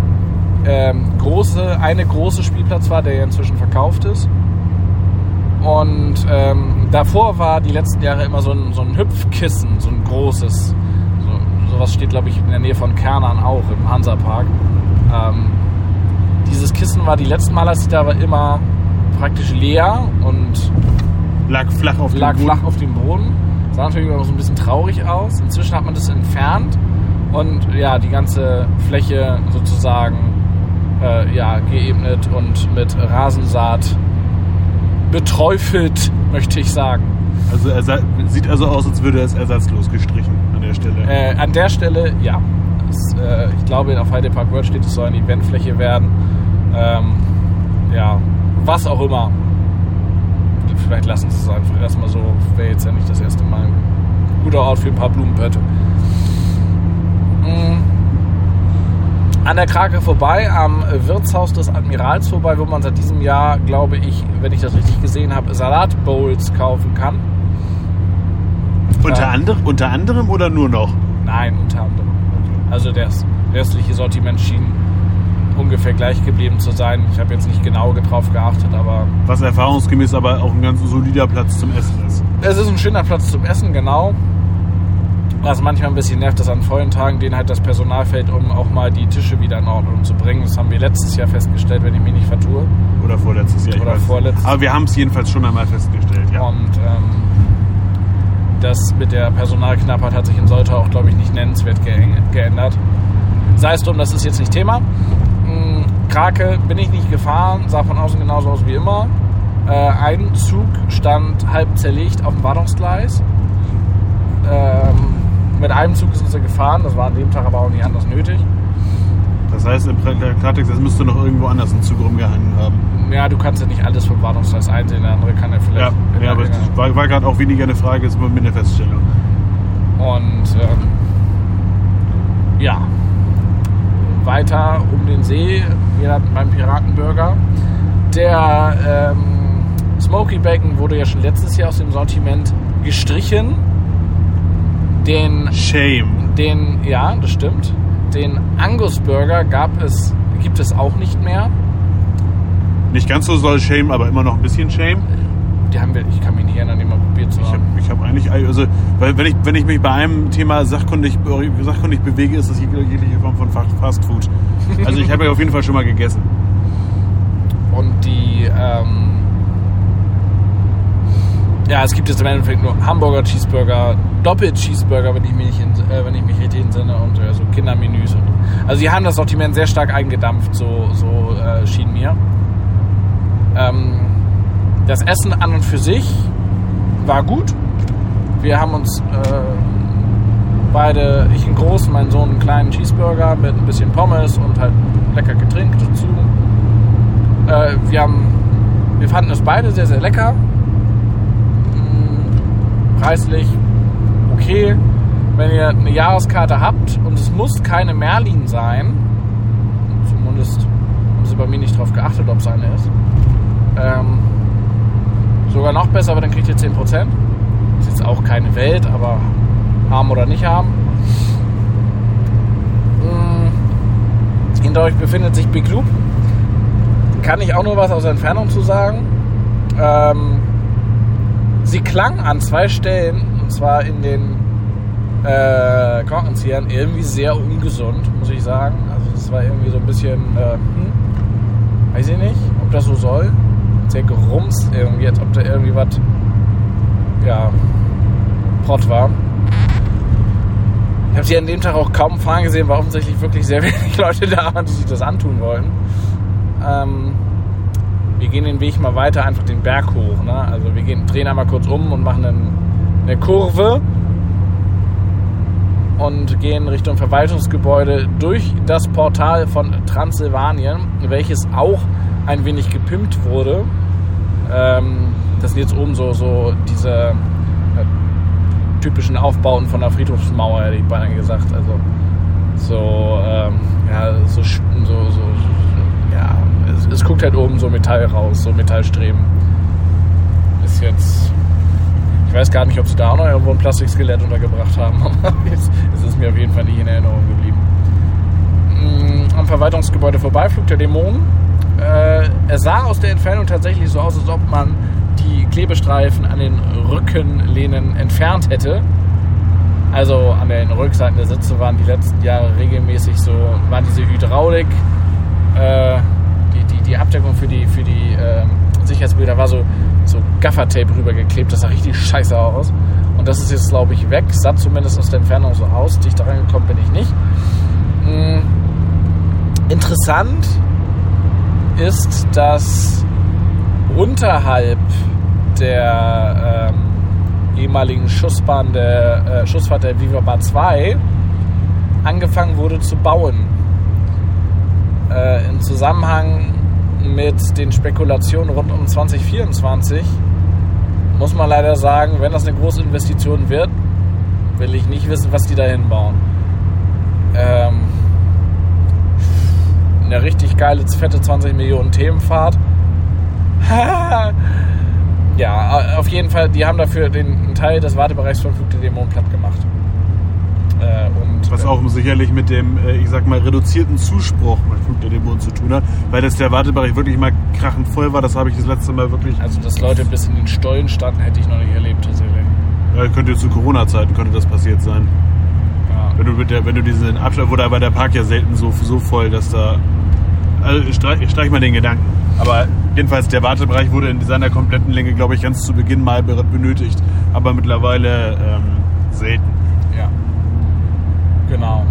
ähm, große, eine große Spielplatz war, der ja inzwischen verkauft ist. Und ähm, davor war die letzten Jahre immer so ein, so ein Hüpfkissen, so ein großes. So, sowas steht, glaube ich, in der Nähe von Kernern auch im Hansapark. Ähm, dieses Kissen war die letzten Mal, als ich da war, immer praktisch leer und lag flach auf lag dem Boden. flach auf dem Boden. Sah natürlich immer so ein bisschen traurig aus. Inzwischen hat man das entfernt und ja, die ganze Fläche sozusagen äh, ja, geebnet und mit Rasensaat beträufelt, *laughs* möchte ich sagen. Also er sieht also aus, als würde es ersatzlos gestrichen an der Stelle. Äh, an der Stelle, ja. Es, äh, ich glaube, auf Heide Park World steht, es soll eine Eventfläche werden. Ähm, ja, was auch immer. Vielleicht lassen sie es einfach erstmal so. Wäre jetzt ja nicht das erste Mal. Guter Ort für ein paar Blumenpötte. Mm. An der Krake vorbei, am Wirtshaus des Admirals vorbei, wo man seit diesem Jahr, glaube ich, wenn ich das richtig gesehen habe, Salatbowls kaufen kann. unter, ja. andere, unter anderem oder nur noch? Nein, unter anderem. Also das restliche Sortiment schien ungefähr gleich geblieben zu sein. Ich habe jetzt nicht genau drauf geachtet, aber Was erfahrungsgemäß aber auch ein ganz solider Platz zum Essen ist. es ist ein schöner Platz zum Essen, genau. Was manchmal ein bisschen nervt, dass an vollen Tagen denen halt das Personal fällt, um auch mal die Tische wieder in Ordnung zu bringen. Das haben wir letztes Jahr festgestellt, wenn ich mich nicht vertue. Oder vorletztes Jahr. Oder vorletztes. Aber wir haben es jedenfalls schon einmal festgestellt, ja. Und ähm, das mit der Personalknappheit hat sich in Soltau auch, glaube ich, nicht nennenswert geändert. Sei es drum, das ist jetzt nicht Thema. Krake bin ich nicht gefahren, sah von außen genauso aus wie immer. Äh, ein Zug stand halb zerlegt auf dem Wartungsgleis. Ähm, mit einem Zug sind sie gefahren, das war an dem Tag aber auch nicht anders nötig. Das heißt, im Pra- Klartext, es müsste noch irgendwo anders ein Zug rumgehangen haben. Ja, du kannst ja nicht alles vom Wartungsgleis einsehen, der andere kann ja Ja, vielleicht. ja aber das war, war gerade auch weniger eine Frage, es war mir eine Feststellung. Und ähm, ja, weiter um den See, wieder beim Piratenburger. Der ähm, Smoky Bacon wurde ja schon letztes Jahr aus dem Sortiment gestrichen. Den, Shame. den, ja, das stimmt. Den Angus Burger gab es, gibt es auch nicht mehr. Nicht ganz so soll Shame, aber immer noch ein bisschen Shame. Die haben wir, ich kann mich nicht erinnern, den mal probiert zu Ich habe haben. ich hab eigentlich, also, weil wenn ich, wenn ich mich bei einem Thema sachkundig, sachkundig bewege, ist das jegliche Form von Fa- Fast Food. Also ich habe ja auf jeden Fall schon mal gegessen. Und die, ähm, ja, es gibt jetzt im Endeffekt nur Hamburger Cheeseburger, Doppel-Cheeseburger, wenn ich mich, in, äh, wenn ich mich richtig entsinne, und äh, so Kindermenüs. Und, also die haben das Sortiment sehr stark eingedampft, so, so äh, schien mir. Ähm, das Essen an und für sich war gut. Wir haben uns äh, beide, ich einen großen, mein Sohn einen kleinen Cheeseburger mit ein bisschen Pommes und halt lecker Getränk dazu. Äh, wir, haben, wir fanden es beide sehr, sehr lecker. Mm, Preislich okay. Wenn ihr eine Jahreskarte habt und es muss keine Merlin sein, zumindest haben sie bei mir nicht drauf geachtet, ob es eine ist, ähm, sogar noch besser, aber dann kriegt ihr 10%. Ist jetzt auch keine Welt, aber haben oder nicht haben. Mm, Hinter euch befindet sich Big Loop. Kann ich auch nur was aus Entfernung zu sagen. Ähm, sie klang an zwei Stellen, und zwar in den äh, Korkenziehern, irgendwie sehr ungesund, muss ich sagen. Also es war irgendwie so ein bisschen, äh, hm, weiß ich nicht, ob das so soll. Sehr gerumst irgendwie, als ob da irgendwie was, ja, Prott war. Ich habe sie an dem Tag auch kaum fahren gesehen, war offensichtlich wirklich sehr *laughs* wenig Leute da waren, die sich das antun wollen. Ähm, wir gehen den Weg mal weiter, einfach den Berg hoch. Ne? Also wir gehen, drehen einmal kurz um und machen einen, eine Kurve und gehen Richtung Verwaltungsgebäude durch das Portal von Transsilvanien, welches auch ein wenig gepimpt wurde. Ähm, das sind jetzt oben so, so diese äh, typischen Aufbauten von der Friedhofsmauer, hätte ich beinahe gesagt. Also so, ähm, ja, so, so, so, ja, es, es, guckt halt oben so Metall raus, so Metallstreben. Ist jetzt, ich weiß gar nicht, ob sie da auch noch irgendwo ein Plastikskelett untergebracht haben, *laughs* aber es, ist mir auf jeden Fall nicht in Erinnerung geblieben. Mm, am Verwaltungsgebäude vorbei flog der Dämon. Äh, er sah aus der Entfernung tatsächlich so aus, als ob man die Klebestreifen an den Rückenlehnen entfernt hätte. Also an den Rückseiten der Sitze waren die letzten Jahre regelmäßig so, waren diese Hydraulik, äh, die, die, die Abdeckung für die, für die äh, Sicherheitsbilder war so, so Gaffertape rübergeklebt, das sah richtig scheiße aus. Und das ist jetzt, glaube ich, weg. Sah zumindest aus der Entfernung so aus. Dicht daran gekommen bin ich nicht. Mhm. Interessant ist, dass unterhalb der ähm, ehemaligen Schussbahn der äh, Schussfahrt der Viva Bar 2 angefangen wurde zu bauen. Äh, Im Zusammenhang mit den Spekulationen rund um 2024 muss man leider sagen, wenn das eine große Investition wird, will ich nicht wissen, was die da hinbauen. Ähm, eine richtig geile, fette 20 Millionen Themenfahrt. *laughs* ja, auf jeden Fall, die haben dafür den Teil des Wartebereichs von Flug der Dämon platt gemacht. Äh, und, Was auch sicherlich mit dem, äh, ich sag mal, reduzierten Zuspruch mit Flug der Dämonen zu tun hat, weil das der Wartebereich wirklich mal krachend voll war. Das habe ich das letzte Mal wirklich. Also, dass Leute bis in den Stollen standen, hätte ich noch nicht erlebt, tatsächlich. Ja, könnte zu Corona-Zeiten könnte das passiert sein. Ja. Wenn du mit der, wenn du diesen Abstand, wurde aber der Park ja selten so, so voll, dass da. Also streich, streich mal den Gedanken. Aber jedenfalls, der Wartebereich wurde in seiner kompletten Länge, glaube ich, ganz zu Beginn mal benötigt. Aber mittlerweile ähm, selten. Ja. Genau.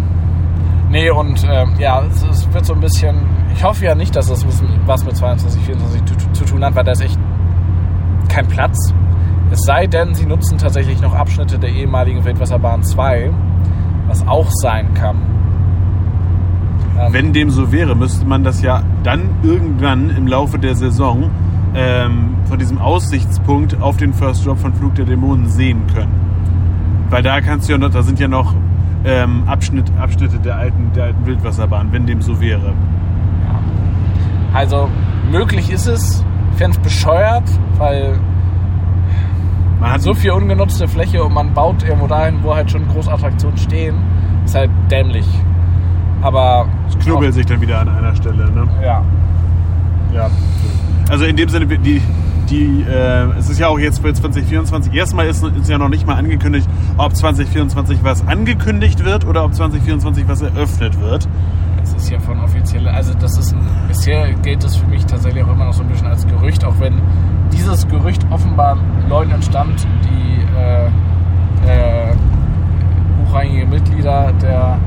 Nee, und ähm, ja, es, es, wird so ein bisschen. Ich hoffe ja nicht, dass das was mit 22, 24 zu, zu tun hat, weil da ist echt kein Platz. Es sei denn, sie nutzen tatsächlich noch Abschnitte der ehemaligen Wildwasserbahn 2, was auch sein kann. Wenn dem so wäre, müsste man das ja dann irgendwann im Laufe der Saison ähm, von diesem Aussichtspunkt auf den First Drop von Flug der Dämonen sehen können. Weil da kannst du ja noch, da sind ja noch ähm, Abschnitt, Abschnitte der alten, der alten Wildwasserbahn, wenn dem so wäre. Ja. Also möglich ist es, ich fände es bescheuert, weil man hat so viel ungenutzte Fläche und man baut irgendwo dahin, wo halt schon Großattraktionen stehen. Ist halt dämlich. Aber. Es knubbelt sich dann wieder an einer Stelle, ne? Ja. Ja. Also in dem Sinne, die, die, äh, es ist ja auch jetzt für 2024, erstmal ist, ist ja noch nicht mal angekündigt, ob 2024 was angekündigt wird oder ob 2024 was eröffnet wird. Das ist ja von offiziell, also das ist, bisher gilt das für mich tatsächlich auch immer noch so ein bisschen als Gerücht, auch wenn dieses Gerücht offenbar Leuten entstammt, die äh, äh, hochrangige Mitglieder der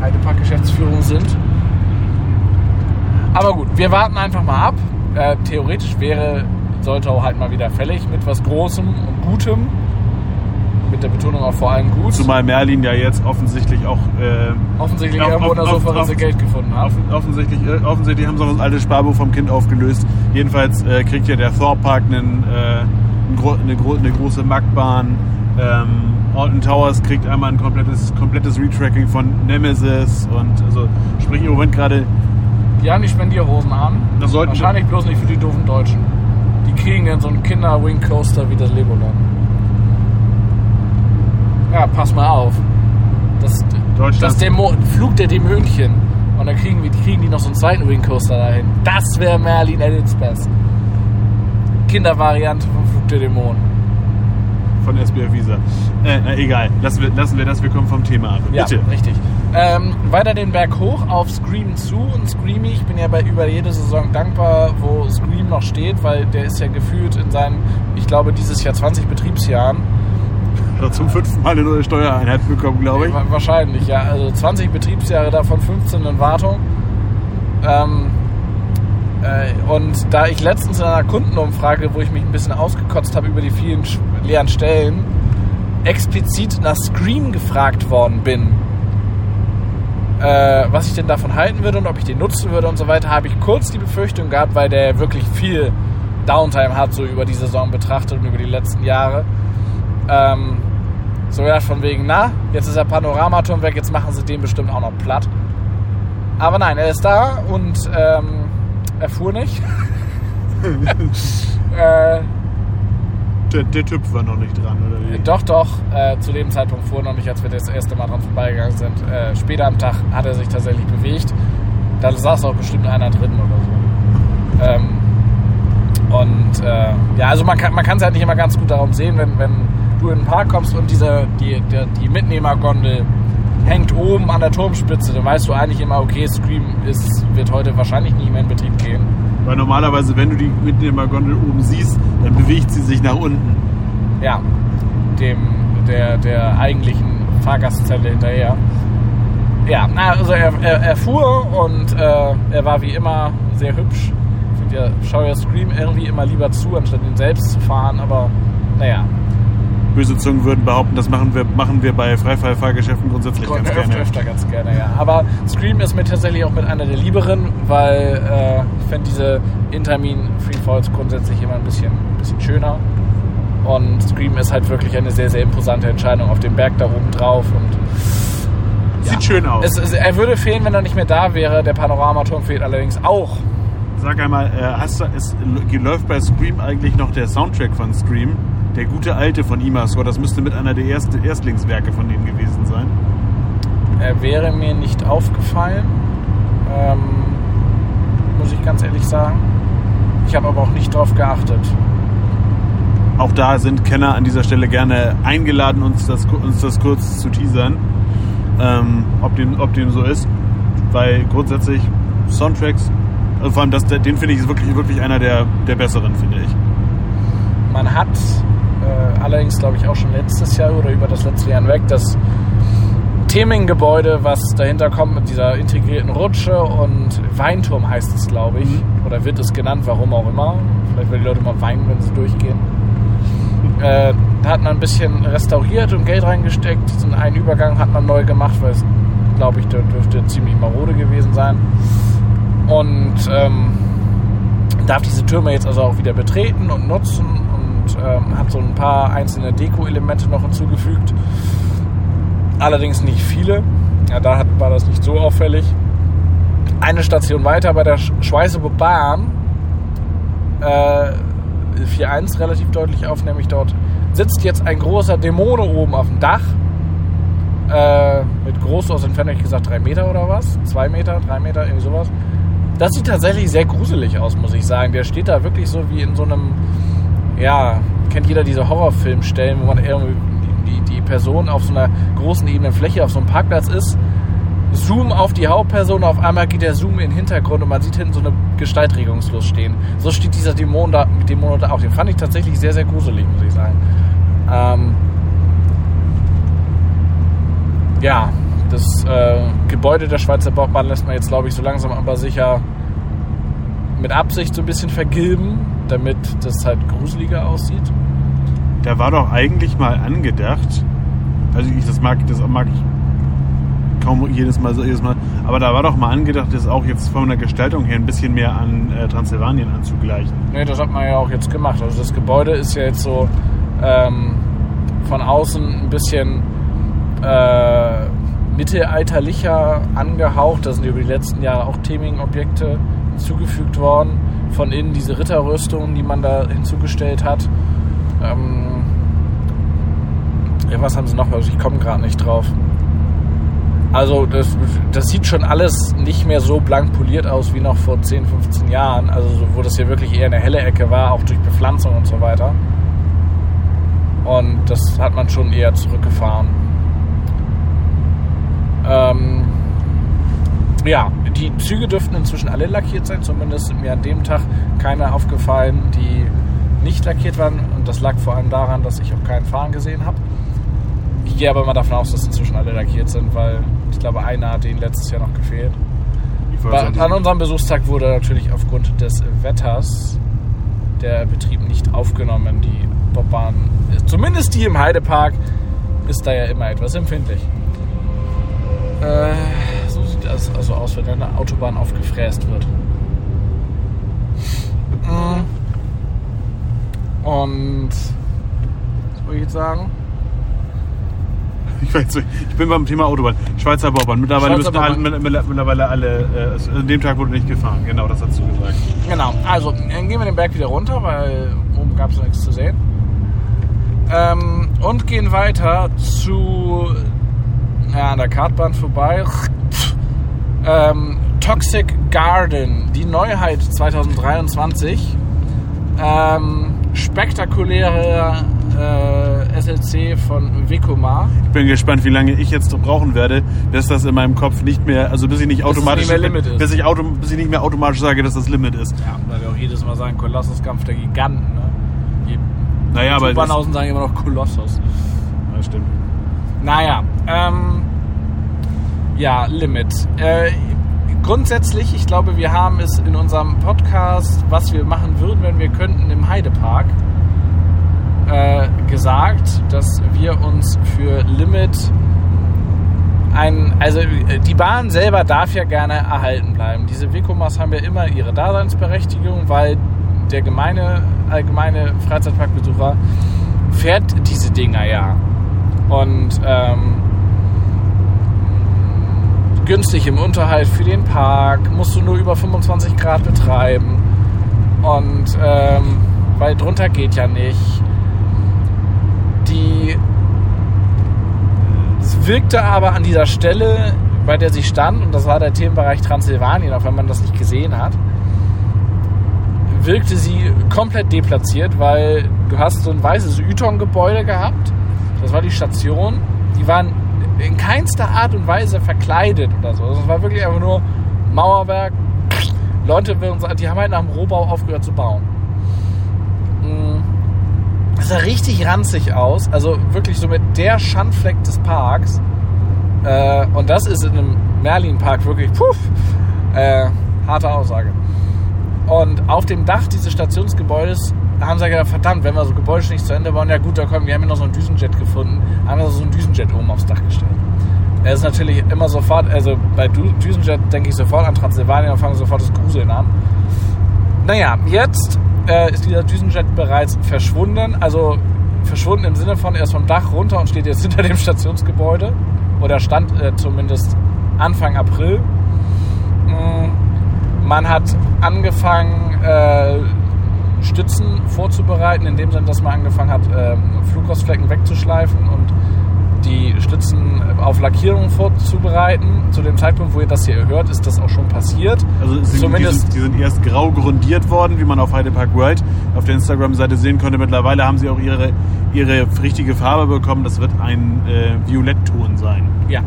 Heidepark-Geschäftsführung sind. Aber gut, wir warten einfach mal ab. Äh, theoretisch wäre sollte auch halt mal wieder fällig mit was Großem und Gutem. Mit der Betonung auch vor allem gut. Zumal Merlin ja jetzt offensichtlich auch. Äh, offensichtlich auf, irgendwo in der Sofa Geld gefunden hat. offensichtlich, äh, offensichtlich haben sie noch das alte Sparbuch vom Kind aufgelöst. Jedenfalls äh, kriegt ja der Thor Park einen, äh, eine, eine, große Magbahn. Ähm, Alton Towers kriegt einmal ein komplettes, komplettes Retracking von Nemesis und also sprich im Moment gerade. Die haben die Spendierhosen an. Das Wahrscheinlich bloß nicht für die doofen Deutschen kriegen dann so einen Kinder-Wing Coaster wie das Legoland. Ja, pass mal auf. Das, das Demo Flug der Dämönchen. Und dann kriegen, wir, kriegen die noch so einen zweiten Wing Coaster dahin. Das wäre Merlin at its best. Kindervariante vom Flug der Dämonen. Von SBF Visa. Äh, na egal. Lassen wir, lassen wir das, wir kommen vom Thema ab. Ja, Bitte. richtig. Ähm, weiter den Berg hoch auf Scream zu und Screamy. Ich bin ja bei über jede Saison dankbar, wo Scream noch steht, weil der ist ja gefühlt in seinen, ich glaube, dieses Jahr 20 Betriebsjahren. Hat zum fünften Mal eine neue Steuereinheit bekommen, glaube ich. Wa- Wahrscheinlich, ja. Also 20 Betriebsjahre, davon 15 in Wartung. Ähm, äh, und da ich letztens in einer Kundenumfrage, wo ich mich ein bisschen ausgekotzt habe über die vielen leeren Stellen, explizit nach Scream gefragt worden bin, äh, was ich denn davon halten würde und ob ich den nutzen würde und so weiter, habe ich kurz die Befürchtung gehabt, weil der wirklich viel Downtime hat, so über die Saison betrachtet und über die letzten Jahre. Ähm, so ja, von wegen, na, jetzt ist der Panoramaturm weg, jetzt machen sie den bestimmt auch noch platt. Aber nein, er ist da und ähm, er fuhr nicht. *laughs* äh, Der, der Typ war noch nicht dran, oder wie? doch, doch, äh, zu dem Zeitpunkt fuhr noch nicht, als wir das erste Mal dran vorbeigegangen sind. Äh, später am Tag hat er sich tatsächlich bewegt. Da saß auch bestimmt einer drin oder so. Ähm, und äh, ja, also man kann man es halt nicht immer ganz gut darum sehen, wenn, wenn du in den Park kommst und diese, die, der, die Mitnehmergondel hängt oben an der Turmspitze, dann weißt du eigentlich immer, okay, Scream ist, wird heute wahrscheinlich nicht mehr in Betrieb gehen. Weil normalerweise, wenn du die Mitnehmergondel oben siehst, dann bewegt sie sich nach unten. Ja, dem, der, der eigentlichen Fahrgastzelle hinterher. Ja, na, also er, er, er fuhr und äh, er war wie immer sehr hübsch. Ich finde ja, Scream irgendwie immer lieber zu, anstatt ihn selbst zu fahren, aber Böse Zungen würden behaupten, das machen wir, machen wir bei Freifallfahrgeschäften grundsätzlich ganz öfter, gerne. öfter ganz gerne, ja. Aber Scream ist mir tatsächlich auch mit einer der lieberen, weil äh, ich finde diese Intermin Free Falls grundsätzlich immer ein bisschen, ein bisschen schöner. Und Scream ist halt wirklich eine sehr, sehr imposante Entscheidung auf dem Berg da oben drauf. Und Sieht schön aus. es, es, er würde fehlen, wenn er nicht mehr da wäre. Der Panoramaturm fehlt allerdings auch. Sag einmal, äh, hast du, es läuft bei Scream eigentlich noch der Soundtrack von Scream? Der gute alte von Imascore, das müsste mit einer der ersten Erstlingswerke von denen gewesen sein. Er wäre mir nicht aufgefallen, ähm, muss ich ganz ehrlich sagen. Ich habe aber auch nicht drauf geachtet. Auch da sind Kenner an dieser Stelle gerne eingeladen, uns das, uns das kurz zu teasern, ähm, ob, dem, ob dem so ist. Weil grundsätzlich Soundtracks, also vor allem das, den finde ich ist wirklich, wirklich einer der, der besseren, finde ich. Man hat äh, allerdings, glaube ich, auch schon letztes Jahr oder über das letzte Jahr hinweg das Theming-Gebäude, was dahinter kommt mit dieser integrierten Rutsche und Weinturm heißt es, glaube ich. Oder wird es genannt, warum auch immer. Vielleicht, weil die Leute mal weinen, wenn sie durchgehen. Äh, da hat man ein bisschen restauriert und Geld reingesteckt. Diesen einen Übergang hat man neu gemacht, weil es, glaube ich, der dürfte ziemlich marode gewesen sein. Und ähm, darf diese Türme jetzt also auch wieder betreten und nutzen ähm, hat so ein paar einzelne Deko-Elemente noch hinzugefügt. Allerdings nicht viele. Ja, da hat, war das nicht so auffällig. Eine Station weiter bei der Sch- Schweißeburg Bahn äh, 4.1 relativ deutlich auf, nämlich dort sitzt jetzt ein großer Dämone oben auf dem Dach. Äh, mit groß aus Entfernung, ich gesagt, drei Meter oder was? Zwei Meter, drei Meter, irgendwie sowas. Das sieht tatsächlich sehr gruselig aus, muss ich sagen. Der steht da wirklich so wie in so einem, ja, kennt jeder diese Horrorfilmstellen, wo man irgendwie die, die Person auf so einer großen ebenen Fläche auf so einem Parkplatz ist. Zoom auf die Hauptperson, auf einmal geht der Zoom in den Hintergrund und man sieht hinten so eine Gestalt regungslos stehen. So steht dieser Dämon da, Dämon da auch. Den fand ich tatsächlich sehr, sehr gruselig, muss ich sagen. Ähm, ja, das äh, Gebäude der Schweizer Bauchbahn lässt man jetzt, glaube ich, so langsam aber sicher mit Absicht so ein bisschen vergilben, damit das halt gruseliger aussieht. Da war doch eigentlich mal angedacht, also ich, das mag, das mag ich kaum jedes Mal so jedes Mal, aber da war doch mal angedacht, das auch jetzt von der Gestaltung her ein bisschen mehr an äh, Transsilvanien anzugleichen. Ne, das hat man ja auch jetzt gemacht. Also das Gebäude ist ja jetzt so ähm, von außen ein bisschen äh, mittelalterlicher angehaucht. Da sind über die letzten Jahre auch Theming-Objekte hinzugefügt worden. Von innen diese Ritterrüstungen, die man da hinzugestellt hat. Ähm, ja, was haben sie noch? Also ich komme gerade nicht drauf. Also das, das sieht schon alles nicht mehr so blank poliert aus wie noch vor 10, 15 Jahren. Also so, wo das hier wirklich eher eine helle Ecke war, auch durch Bepflanzung und so weiter. Und das hat man schon eher zurückgefahren. Ähm, ja, die Züge dürften inzwischen alle lackiert sein. Zumindest sind mir an dem Tag keine aufgefallen, die nicht lackiert waren. Und das lag vor allem daran, dass ich auch keinen Fahren gesehen habe. Ich gehe aber mal davon aus, dass inzwischen alle lackiert sind, weil ich glaube, einer hat ihnen letztes Jahr noch gefehlt. An unserem Besuchstag wurde natürlich aufgrund des Wetters der Betrieb nicht aufgenommen. Die Bobbahn, zumindest die im Heidepark, ist da ja immer etwas empfindlich. Äh, das also aus, wenn eine Autobahn aufgefräst wird. Mm. Und was wollte ich jetzt sagen? *laughs* Ich, weiß, nicht. ich bin beim Thema Autobahn. Schweizer Bobbahn. Mittlerweile, Schweizer müssen alle, Bobbahn. mittler- mittlerweile alle. Äh, an dem Tag wurde nicht gefahren. Genau, das hast du gesagt. Genau, also dann gehen wir den Berg wieder runter, weil oben gab es nichts zu sehen. Ähm, und gehen weiter zu ja, an der Kartbahn vorbei. Ähm, Toxic Garden, die Neuheit 2023. Ähm, spektakuläre äh, SLC von Vekoma. Ich bin gespannt, wie lange ich jetzt brauchen werde, bis das in meinem Kopf nicht mehr, also bis ich nicht es automatisch, nicht bis ich, auto, bis ich nicht mehr automatisch sage, dass das Limit ist. Ja, weil wir auch jedes Mal sagen, Kolossuskampf der Giganten. Ne? Die Naja, aber das, Banausen sagen immer noch Kolossus. ja, stimmt. Naja, ähm, ja, Limit. Äh, grundsätzlich, ich glaube, wir haben es in unserem Podcast, was wir machen würden, wenn wir könnten, im Heidepark, äh, gesagt, dass wir uns für Limit ein, also äh, die Bahn selber darf ja gerne erhalten bleiben. Diese Vekomas haben ja immer ihre Daseinsberechtigung, weil der gemeine, allgemeine Freizeitparkbesucher fährt diese Dinger ja. Und ähm, günstig im Unterhalt für den Park, musst du nur über 25 Grad betreiben. Und ähm, weil drunter geht ja nicht. Die es wirkte aber an dieser Stelle, bei der sie stand, und das war der Themenbereich Transsilvanien, auch wenn man das nicht gesehen hat, wirkte sie komplett deplatziert, weil du hast so ein weißes Yton-Gebäude gehabt. Das war die Station. Die waren in keinster Art und Weise verkleidet oder so. Das war wirklich einfach nur Mauerwerk. Leute, die haben halt nach dem Rohbau aufgehört zu bauen. Mm. Das sah richtig ranzig aus. Also wirklich so mit der Schandfleck des Parks. Äh, und das ist in einem Merlin-Park wirklich, puff, äh, harte Aussage. Und auf dem Dach dieses Stationsgebäudes haben sie gedacht, verdammt, wenn wir so Gebäude nicht zu Ende bauen, ja gut, da kommen, wir haben ja noch so einen Düsenjet gefunden, haben wir so einen Düsenjet oben aufs Dach gestellt. Er ist natürlich immer sofort, also bei Dü- Düsenjet denke ich sofort an Transsilvanien und fange sofort das Gruseln an. Naja, jetzt äh, ist dieser Düsenjet bereits verschwunden, also verschwunden im Sinne von, er ist vom Dach runter und steht jetzt *laughs* hinter dem Stationsgebäude. Oder stand äh, zumindest Anfang April. Mm, Man hat angefangen, äh, Stützen vorzubereiten, in dem Sinne, dass man angefangen hat, ähm, Flugrostflecken wegzuschleifen und die Stützen auf Lackierung vorzubereiten. Zu dem Zeitpunkt, wo ihr das hier hört, ist das auch schon passiert. Also sie, die, Zumindest- sind, die sind erst grau grundiert worden, wie man auf Heidepark World auf der Instagram-Seite sehen konnte. Mittlerweile haben sie auch ihre, ihre richtige Farbe bekommen. Das wird ein äh, Violettton sein. Ja.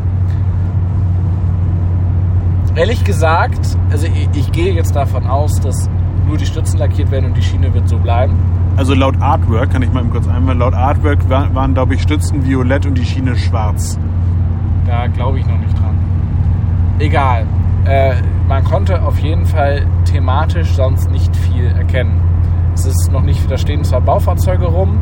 Ehrlich gesagt, also ich, ich gehe jetzt davon aus, dass nur die Stützen lackiert werden und die Schiene wird so bleiben. Also laut Artwork, kann ich mal kurz einmal, laut Artwork waren, waren glaube ich, Stützen violett und die Schiene schwarz. Da glaube ich noch nicht dran. Egal. Äh, man konnte auf jeden Fall thematisch sonst nicht viel erkennen. Es ist noch nicht, da stehen zwar Baufahrzeuge rum,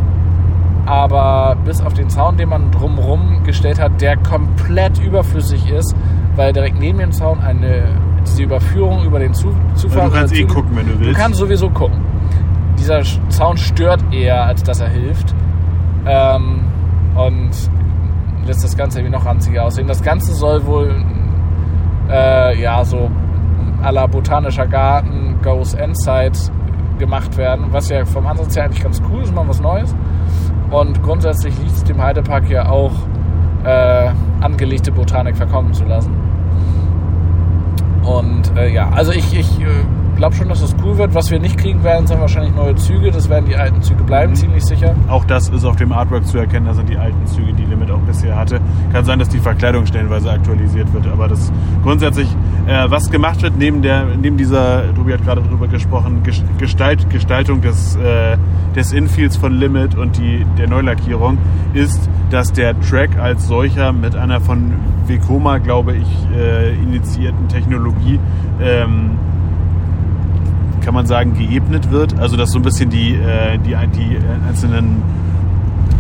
aber bis auf den Zaun, den man drumrum gestellt hat, der komplett überflüssig ist, weil direkt neben dem Zaun eine diese Überführung über den Zu Zufahrt. Also du kannst eh gucken, wenn du Du willst. kannst sowieso gucken. Dieser Zaun stört eher, als dass er hilft. Ähm, und lässt das Ganze irgendwie noch ranziger aussehen. Das Ganze soll wohl äh, ja so à la botanischer Garten, Goes Endside gemacht werden, was ja vom Ansatz her eigentlich ganz cool ist, mal was Neues. Und grundsätzlich liegt es dem Heidepark ja auch, äh, angelegte Botanik verkommen zu lassen. Und äh, ja, also ich, ich äh, glaube schon, dass das cool wird. Was wir nicht kriegen werden, sind wahrscheinlich neue Züge. Das werden die alten Züge bleiben, mhm. ziemlich sicher. Auch das ist auf dem Artwork zu erkennen. Da sind die alten Züge, die Limit auch bisher hatte. Kann sein, dass die Verkleidung stellenweise aktualisiert wird. Aber das grundsätzlich, äh, was gemacht wird neben, der, neben dieser, Tobi hat gerade darüber gesprochen, Gestalt, Gestaltung des, äh, des Infields von Limit und die, der Neulackierung, ist, dass der Track als solcher mit einer von Vekoma, glaube ich, äh, initiierten Technologie ähm, kann man sagen, geebnet wird. Also dass so ein bisschen die, äh, die, die einzelnen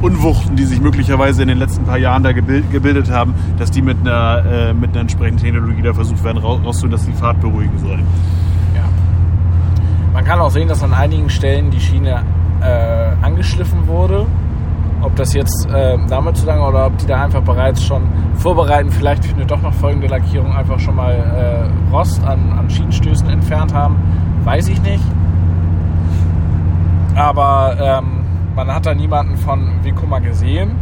Unwuchten, die sich möglicherweise in den letzten paar Jahren da gebildet haben, dass die mit einer, äh, mit einer entsprechenden Technologie da versucht werden rauszuholen, dass die Fahrt beruhigen sollen. Ja. Man kann auch sehen, dass an einigen Stellen die Schiene äh, angeschliffen wurde. Ob das jetzt äh, damit zu lange oder ob die da einfach bereits schon vorbereiten, vielleicht für eine doch noch folgende Lackierung einfach schon mal äh, Rost an, an Schienenstößen entfernt haben weiß ich nicht. Aber ähm, man hat da niemanden von Vekoma gesehen.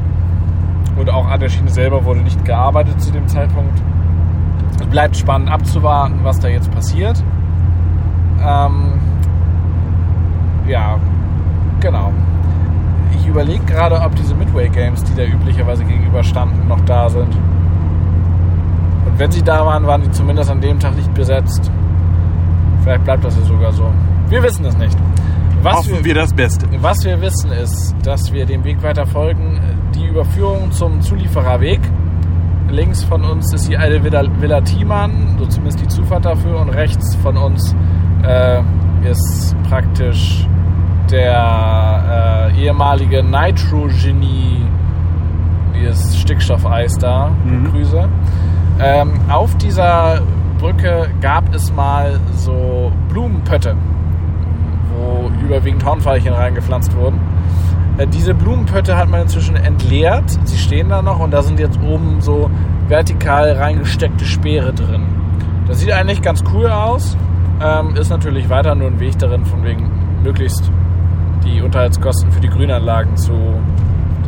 Und auch an der Schiene selber wurde nicht gearbeitet zu dem Zeitpunkt. Es bleibt spannend abzuwarten, was da jetzt passiert. Ähm, ja, genau. Ich überlege gerade, ob diese Midway Games, die da üblicherweise gegenüberstanden, noch da sind. Und wenn sie da waren, waren die zumindest an dem Tag nicht besetzt. Vielleicht bleibt das ja sogar so. Wir wissen es nicht. Was Hoffen wir, wir, das Beste. Was wir wissen ist, dass wir dem Weg weiter folgen. Die Überführung zum Zuliefererweg. Links von uns ist die alte Villa, Villa Thiemann, so zumindest die Zufahrt dafür. Und rechts von uns äh, ist praktisch der äh, ehemalige Nitro-Genie, dieses Stickstoffeis da, mhm. Grüße. Ähm, auf dieser Brücke gab es mal so Blumenpötte, wo überwiegend Hornfeilchen reingepflanzt wurden. Äh, diese Blumenpötte hat man inzwischen entleert. Sie stehen da noch und da sind jetzt oben so vertikal reingesteckte Speere drin. Das sieht eigentlich ganz cool aus. Ähm, ist natürlich weiter nur ein Weg darin, von wegen möglichst die Unterhaltskosten für die Grünanlagen zu,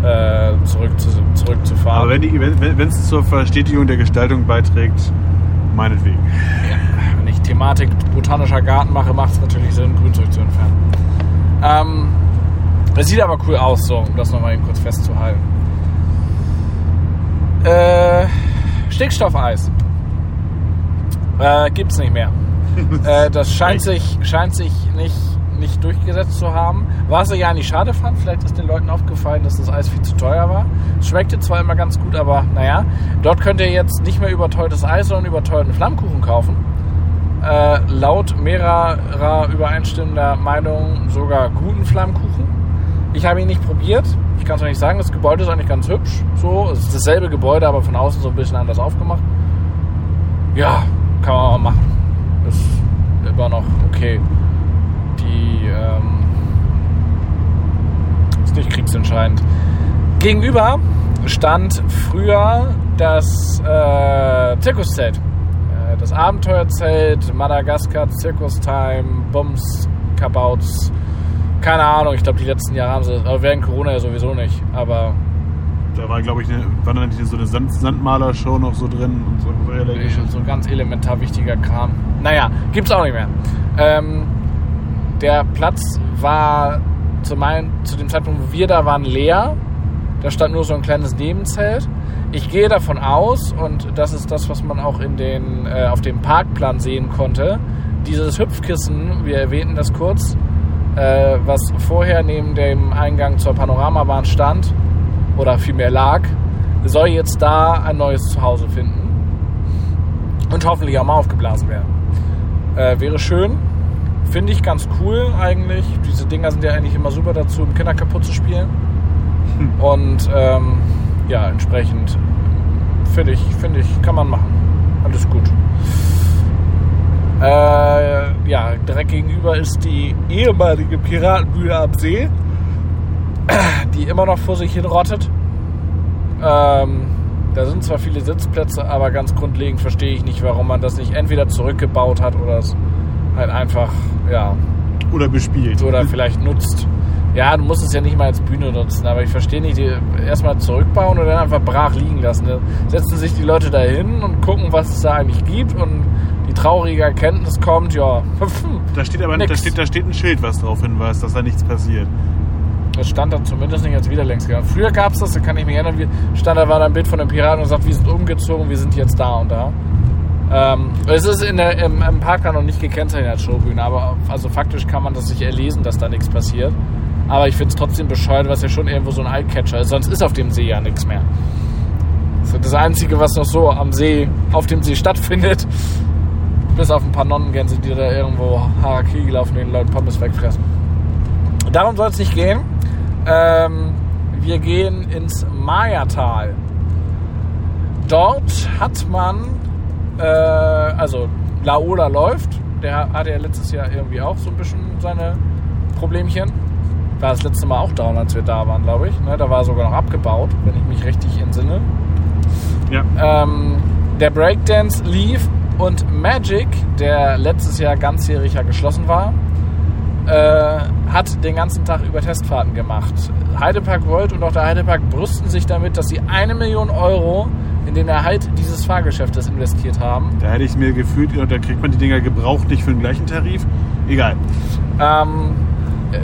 äh, zurück zu, zurückzufahren. Aber wenn es zur Verstetigung der Gestaltung beiträgt, Meinetwegen. Ja, wenn Thematik botanischer Garten mache, macht es natürlich Sinn, Grünzeug zu entfernen. Ähm, es sieht aber cool aus, so, um das nochmal eben kurz festzuhalten. Äh, Stickstoffeis. Äh, gibt's nicht mehr. *laughs* äh, das scheint sich, scheint sich nicht nicht durchgesetzt zu haben. Was ich ja nicht schade fand, vielleicht ist den Leuten aufgefallen, dass das Eis viel zu teuer war. Es schmeckte zwar immer ganz gut, aber naja, dort könnt ihr jetzt nicht mehr überteuertes Eis, sondern überteuerten Flammkuchen kaufen. Äh, laut mehrerer übereinstimmender Meinung sogar guten Flammkuchen. Ich habe ihn nicht probiert. Ich kann es euch nicht sagen. Das Gebäude ist eigentlich ganz hübsch. So, es ist dasselbe Gebäude, aber von außen so ein bisschen anders aufgemacht. Ja, kann man auch machen. Ist immer noch okay die ähm, ist nicht kriegsentscheidend. Gegenüber stand früher das äh, Zirkuszelt. Das Abenteuerzelt, Madagaskar, Zirkustime, Bums, Kabouts. Keine Ahnung, ich glaube, die letzten Jahre haben sie aber während Corona ja sowieso nicht. Aber da war, glaube ich, eine, war dann so eine Sand Sandmalershow noch so drin und so. So, so ganz elementar wichtiger Kram. Naja, gibt's auch nicht mehr. Ähm, der Platz war zu, mein, zu dem Zeitpunkt, wo wir da waren, leer. Da stand nur so ein kleines Nebenzelt. Ich gehe davon aus, und das ist das, was man auch in den, äh, auf dem Parkplan sehen konnte, dieses Hüpfkissen, wir erwähnten das kurz, äh, was vorher neben dem Eingang zur Panoramabahn stand, oder vielmehr lag, soll jetzt da ein neues Zuhause finden und hoffentlich auch mal aufgeblasen werden. Äh, wäre schön, Finde ich ganz cool eigentlich. Diese Dinger sind ja eigentlich immer super dazu, um Kinder kaputt zu spielen. *laughs* Und ähm, ja, entsprechend finde ich, finde ich, kann man machen. Alles gut. Äh, ja, direkt gegenüber ist die ehemalige Piratenbühne am See, die immer noch vor sich hin rottet. Ähm, da sind zwar viele Sitzplätze, aber ganz grundlegend verstehe ich nicht, warum man das nicht entweder zurückgebaut hat oder es halt einfach, ja. Oder bespielt. Oder vielleicht nutzt. Ja, du musst es ja nicht mal als Bühne nutzen, aber ich verstehe nicht, die erstmal zurückbauen oder dann einfach brach liegen lassen. Da setzen sich die Leute da hin und gucken, was es da eigentlich gibt und die traurige Erkenntnis kommt, ja, *laughs* Da steht aber da Nix. steht, da steht ein Schild, was darauf hinweist, dass da nichts passiert. das stand dann zumindest nicht als Widerlängsgang. Früher gab es das, da kann ich mich erinnern, wie- stand da war da ein Bild von einem Piraten und sagt, wir sind umgezogen, wir sind jetzt da und da. Ähm, es ist in der, im, im Park noch nicht gekennzeichnet als Showbühne, aber also faktisch kann man das sich erlesen, dass da nichts passiert. Aber ich finde es trotzdem bescheuert, was ja schon irgendwo so ein Eyecatcher ist, sonst ist auf dem See ja nichts mehr. Das ist das Einzige, was noch so am See, auf dem See stattfindet. Bis auf ein paar Nonnengänse, die da irgendwo Harakiri laufen, den Leuten Pommes wegfressen. Darum soll es nicht gehen. Ähm, wir gehen ins Mayatal. Dort hat man, äh, also Laola läuft. Der hatte ja letztes Jahr irgendwie auch so ein bisschen seine Problemchen. War das letzte Mal auch down, als wir da waren, glaube ich. Ne, da war sogar noch abgebaut, wenn ich mich richtig entsinne. Ja. Ähm, der Breakdance lief und Magic, der letztes Jahr ganzjährig ja geschlossen war, äh, hat den ganzen Tag über Testfahrten gemacht. Heidepark World und auch der Heidepark brüsten sich damit, dass sie eine Million Euro in den Erhalt dieses Fahrgeschäftes investiert haben. Da hätte ich mir gefühlt, da kriegt man die Dinger gebraucht nicht für den gleichen Tarif. Egal. Ähm, äh,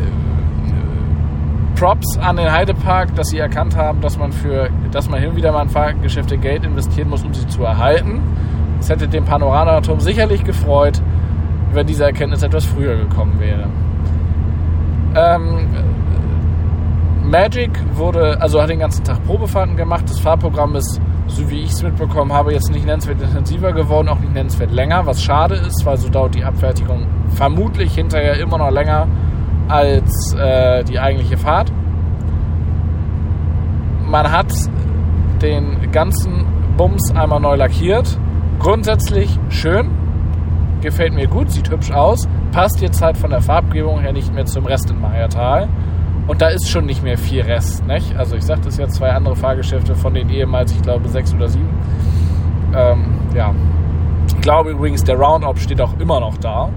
Props an den Heidepark, dass sie erkannt haben, dass man für, dass man hin und wieder mal in Fahrgeschäfte Geld investieren muss, um sie zu erhalten. Es hätte den Panoramaturm sicherlich gefreut, wenn diese Erkenntnis etwas früher gekommen wäre. Ähm, Magic wurde, also hat den ganzen Tag Probefahrten gemacht. Das Fahrprogramm ist, so wie ich es mitbekommen habe, jetzt nicht nennenswert intensiver geworden, auch nicht nennenswert länger, was schade ist, weil so dauert die Abfertigung vermutlich hinterher immer noch länger als äh, die eigentliche Fahrt. Man hat den ganzen Bums einmal neu lackiert. Grundsätzlich schön, gefällt mir gut, sieht hübsch aus, passt jetzt halt von der Farbgebung her nicht mehr zum Rest in Mayatal. Und da ist schon nicht mehr viel Rest, nicht? Also ich sagte es ja, zwei andere Fahrgeschäfte von den ehemals, ich glaube, sechs oder sieben. Ähm, ja. Ich glaube übrigens, der Roundup steht auch immer noch da.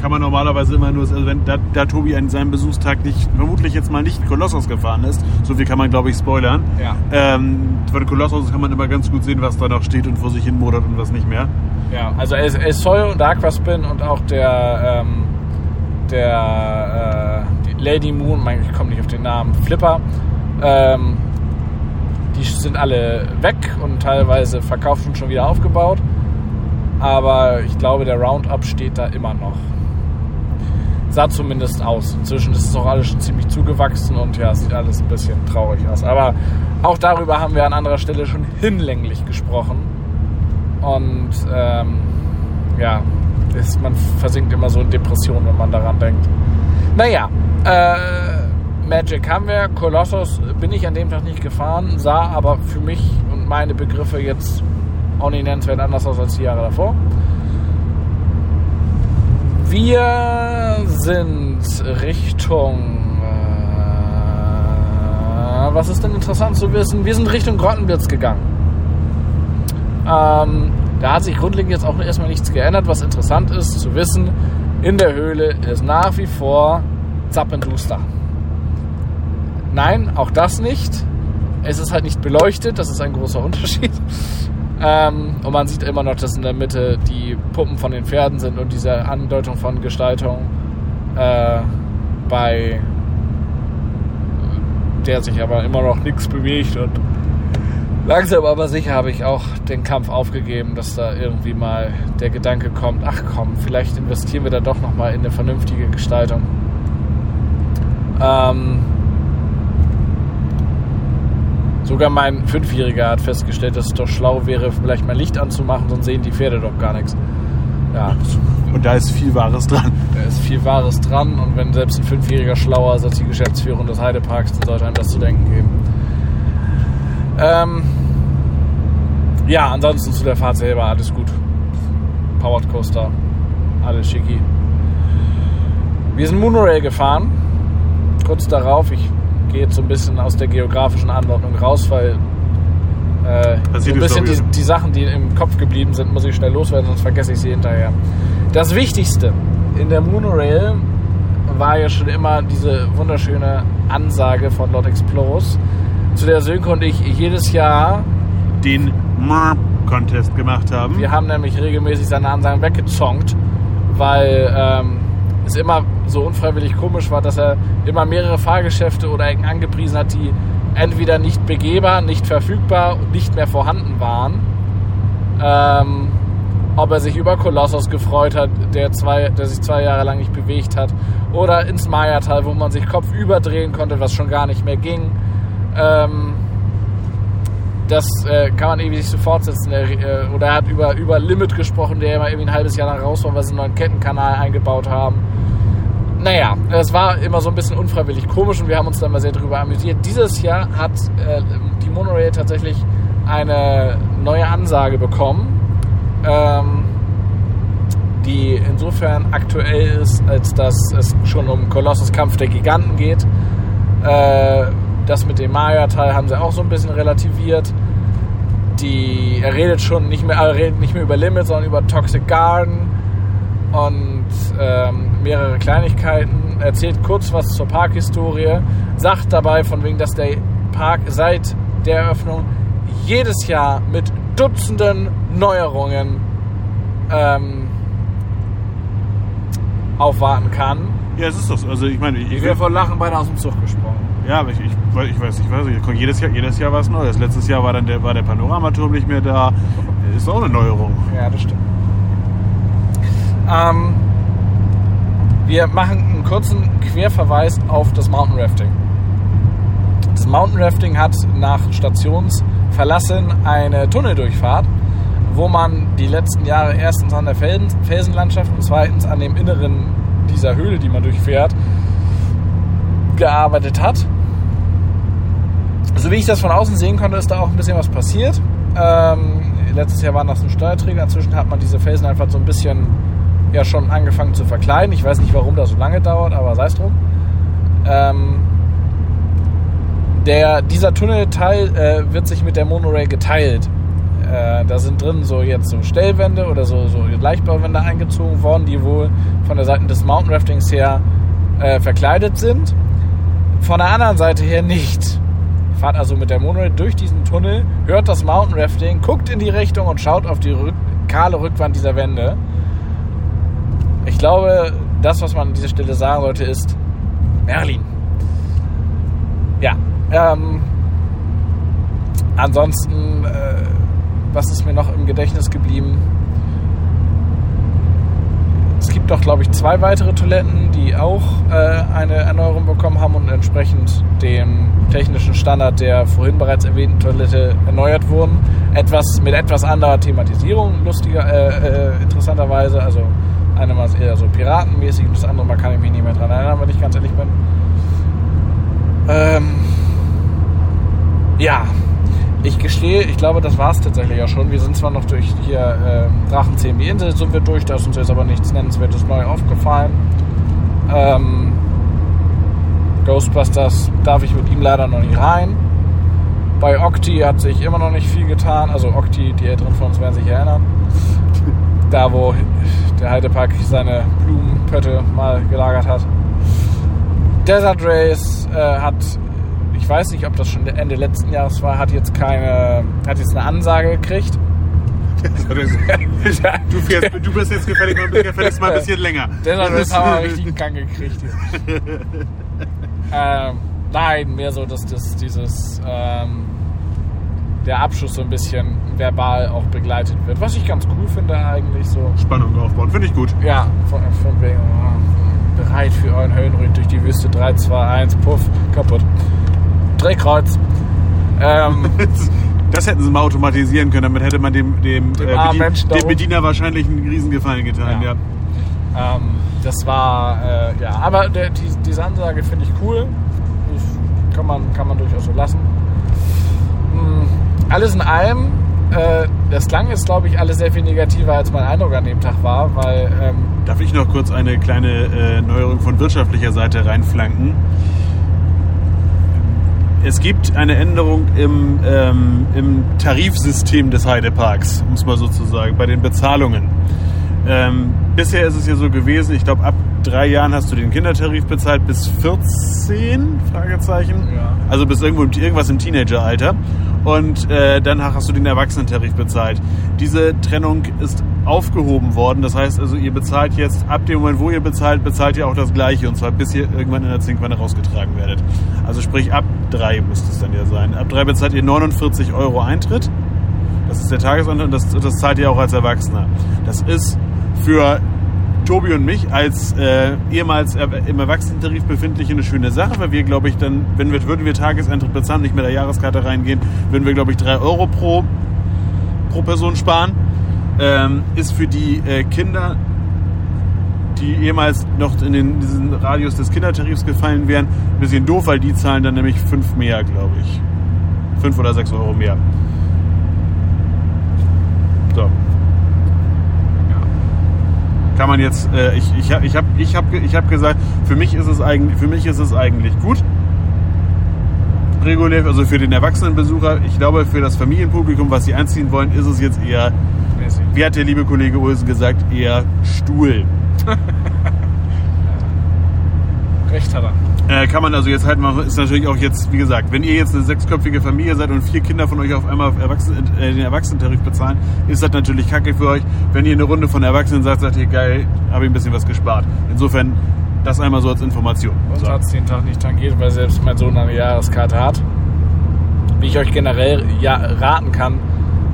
Kann man normalerweise immer nur, also wenn da, da Tobi an seinem Besuchstag nicht, vermutlich jetzt mal nicht in Kolossos gefahren ist, so viel kann man glaube ich spoilern. Ja. Ähm, bei Kolossos kann man immer ganz gut sehen, was da noch steht und wo sich hin modert und was nicht mehr. Ja, also El, El Sol und Aquaspin und auch der, ähm, der äh, Lady Moon, mein, ich komme nicht auf den Namen, Flipper, ähm, die sind alle weg und teilweise verkauft und schon wieder aufgebaut. Aber ich glaube, der Roundup steht da immer noch. Sah zumindest aus. Inzwischen ist es auch alles schon ziemlich zugewachsen und ja, sieht alles ein bisschen traurig aus. Aber auch darüber haben wir an anderer Stelle schon hinlänglich gesprochen. Und ähm, ja, ist, man versinkt immer so in Depressionen, wenn man daran denkt. Naja, äh, Magic haben wir. Colossus bin ich an dem Tag nicht gefahren, sah aber für mich und meine Begriffe jetzt auch nicht nennenswert anders aus als die Jahre davor. Wir sind Richtung. Äh, was ist denn interessant zu wissen? Wir sind Richtung Grottenblitz gegangen. Ähm, da hat sich grundlegend jetzt auch erstmal nichts geändert. Was interessant ist zu wissen, in der Höhle ist nach wie vor Zappenduster. Nein, auch das nicht. Es ist halt nicht beleuchtet, das ist ein großer *laughs* Unterschied. Ähm, und man sieht immer noch, dass in der Mitte die Puppen von den Pferden sind und diese Andeutung von Gestaltung äh, bei der sich aber immer noch nichts bewegt und langsam aber sicher habe ich auch den Kampf aufgegeben, dass da irgendwie mal der Gedanke kommt, ach komm, vielleicht investieren wir da doch nochmal in eine vernünftige Gestaltung. Ähm, Sogar mein Fünfjähriger hat festgestellt, dass es doch schlau wäre, vielleicht mal Licht anzumachen, sonst sehen die Pferde doch gar nichts. Ja, Und da ist viel Wahres dran. da ist viel Wahres dran und wenn selbst ein Fünfjähriger schlauer ist als die Geschäftsführung des Heideparks, dann sollte einem das zu denken geben. Ähm, ja, ansonsten zu der Fahrt selber alles gut. Powered Coaster, alles schicki. Wir sind Monorail gefahren. Kurz darauf, ich jetzt so ein bisschen aus der geografischen Anordnung raus, weil äh, so ein bisschen die, die Sachen, die im Kopf geblieben sind, muss ich schnell loswerden, sonst vergesse ich sie hinterher. Das Wichtigste in der Monorail war ja schon immer diese wunderschöne Ansage von Lord Explos, zu der Sönke und ich jedes Jahr Den Contest gemacht haben. Wir haben nämlich regelmäßig seine Ansagen weggezonkt, weil ähm, es immer so unfreiwillig komisch war, dass er immer mehrere Fahrgeschäfte oder Ecken angepriesen hat, die entweder nicht begehbar, nicht verfügbar und nicht mehr vorhanden waren. Ähm, ob er sich über Kolossos gefreut hat, der, zwei, der sich zwei Jahre lang nicht bewegt hat, oder ins Maya-Tal, wo man sich Kopf überdrehen konnte, was schon gar nicht mehr ging. Ähm, das äh, kann man irgendwie nicht so fortsetzen. Er, äh, oder er hat über, über Limit gesprochen, der immer irgendwie ein halbes Jahr lang raus war, weil sie einen neuen Kettenkanal eingebaut haben. Naja, es war immer so ein bisschen unfreiwillig komisch und wir haben uns da mal sehr drüber amüsiert. Dieses Jahr hat äh, die Monorail tatsächlich eine neue Ansage bekommen ähm, die insofern aktuell ist, als dass es schon um Kolossus Kampf der Giganten geht. Äh, das mit dem Maya-Teil haben sie auch so ein bisschen relativiert. Die, er redet schon nicht mehr, er redet nicht mehr über Limit, sondern über Toxic Garden und ähm, mehrere Kleinigkeiten. Erzählt kurz was zur Parkhistorie, sagt dabei von wegen, dass der Park seit der Eröffnung jedes Jahr mit Dutzenden Neuerungen ähm, aufwarten kann. Ja, es ist das. Also ich meine, ich, Ich wäre vor Lachen beinahe aus dem Zug gesprungen. Ja, aber ich, ich, weiß- ich weiß, ich weiß nicht. Jedes Jahr, jedes Jahr was Neues. Letztes Jahr war dann der, war der Panoramaturm nicht mehr da. Ist auch eine Neuerung. Ja, das stimmt. Ähm, wir machen einen kurzen Querverweis auf das Mountain Rafting. Das Mountain Rafting hat nach Stationsverlassen eine Tunneldurchfahrt, wo man die letzten Jahre erstens an der Felsen, Felsenlandschaft und zweitens an dem Inneren dieser Höhle, die man durchfährt, gearbeitet hat. So wie ich das von außen sehen konnte, ist da auch ein bisschen was passiert. Ähm, letztes Jahr waren das ein Steuerträger. Inzwischen hat man diese Felsen einfach so ein bisschen ja schon angefangen zu verkleiden. Ich weiß nicht, warum das so lange dauert, aber sei es drum. Ähm, der, dieser Tunnelteil äh, wird sich mit der Monorail geteilt. Äh, da sind drin so jetzt so Stellwände oder so, so Leichtbauwände eingezogen worden, die wohl von der Seite des Mountain Raftings her äh, verkleidet sind. Von der anderen Seite her nicht. Fahrt also mit der Monorail durch diesen Tunnel, hört das Mountain Rafting, guckt in die Richtung und schaut auf die rück kahle Rückwand dieser Wände. Ich glaube, das, was man an dieser Stelle sagen sollte, ist Merlin. Ja. Ähm, ansonsten, äh, was ist mir noch im Gedächtnis geblieben? Gibt doch, glaube ich, zwei weitere Toiletten, die auch äh, eine Erneuerung bekommen haben und entsprechend dem technischen Standard der vorhin bereits erwähnten Toilette erneuert wurden. Etwas mit etwas anderer Thematisierung, lustiger, äh, äh, interessanterweise. Also eine mal eher so piratenmäßig und das andere mal kann ich mich nicht mehr dran erinnern, wenn ich ganz ehrlich bin. Ähm, ja, ich gestehe, ich glaube, das war es tatsächlich ja schon. Wir sind zwar noch durch hier ähm, Drachenzähmen die Insel sind wir durch, da ist uns jetzt aber nichts Nennenswertes neu aufgefallen. Ähm, Ghostbusters darf ich mit ihm leider noch nicht rein. Bei Octi hat sich immer noch nicht viel getan. Also Octi, die Älteren von uns werden sich erinnern. Da, wo der Heidepark seine Blumenpötte mal gelagert hat. Desert Race äh, hat, ich weiß nicht, ob das schon Ende letzten Jahres war, hat jetzt keine, hat jetzt eine Ansage gekriegt. *laughs* Du, fährst, du bist jetzt gefällig mal, gefälligst mal ein bisschen länger. Desert Race haben wir richtig in Gang gekriegt. Ähm, nein, mehr so, dass das dieses ähm, der Abschluss so ein bisschen verbal auch begleitet wird. Was ich ganz cool finde eigentlich so. Spannung aufbauen, finde ich gut. Ja, von, von wegen oh, bereit für euren Höllenritt durch die Wüste 3, 2, 1, puff, kaputt. Drehkreuz. Ähm, *laughs* Das hätten sie mal automatisieren können, damit hätte man dem, dem, Dem äh, Bedien- dem. Bediener wahrscheinlich einen Riesengefallen getan. Ja. Ja. ähm, das war, äh, ja, aber der, die, diese Ansage finde ich cool. Das kann man, kann man durchaus so lassen. Hm, alles in allem, äh, das klang jetzt, glaube ich, alles sehr viel negativer, als mein Eindruck an dem Tag war, weil ähm, Darf ich noch kurz eine kleine äh, Neuerung von wirtschaftlicher Seite reinflanken? Es gibt eine Änderung im, ähm, im Tarifsystem des Heideparks, um es mal so zu sagen, bei den Bezahlungen. Ähm, bisher ist es ja so gewesen, ich glaube, ab drei Jahren hast du den Kindertarif bezahlt bis 14, Fragezeichen. Ja. Also bis irgendwo irgendwas im Teenageralter. Und äh, danach hast du den Erwachsenentarif bezahlt. Diese Trennung ist aufgehoben worden. Das heißt also, ihr bezahlt jetzt, ab dem Moment, wo ihr bezahlt, bezahlt ihr auch das Gleiche. Und zwar bis ihr irgendwann in der Zinkwanne rausgetragen werdet. Also sprich, ab drei müsste es dann ja sein. Ab drei bezahlt ihr 49 Euro Eintritt. Das ist der Tagesanteil und das, das zahlt ihr auch als Erwachsener. Das ist für Tobi und mich als äh, ehemals im Erwachsenentarif befindliche eine schöne Sache, weil wir, glaube ich, dann, wenn wir, würden wir Tageseintritt bezahlen, nicht mit der Jahreskarte reingehen, würden wir, glaube ich, drei Euro pro, pro Person sparen. Ähm, ist für die äh, Kinder, die ehemals noch in den, diesen Radius des Kindertarifs gefallen wären, ein bisschen doof, weil die zahlen dann nämlich fünf mehr, glaube ich. Fünf oder sechs Euro mehr. So kann man jetzt, äh, ich, ich, ich habe ich hab, ich hab gesagt, für mich, ist es eigentlich, für mich ist es eigentlich gut. Regulär, also für den Erwachsenenbesucher, ich glaube, für das Familienpublikum, was sie anziehen wollen, ist es jetzt eher, wie hat der liebe Kollege Ulsen gesagt, eher Stuhl. *laughs* Recht hat er. Äh, kann man also jetzt halt machen, ist natürlich auch jetzt, wie gesagt, wenn ihr jetzt eine sechsköpfige Familie seid und vier Kinder von euch auf einmal Erwachsenen, äh, den Erwachsenentarif bezahlen, ist das natürlich kacke für euch. Wenn ihr eine Runde von Erwachsenen sagt, sagt ihr, geil, habe ich ein bisschen was gespart. Insofern, das einmal so als Information. Uns so. hat es den Tag nicht tangiert, weil selbst mein Sohn eine Jahreskarte hat. Wie ich euch generell ja, raten kann,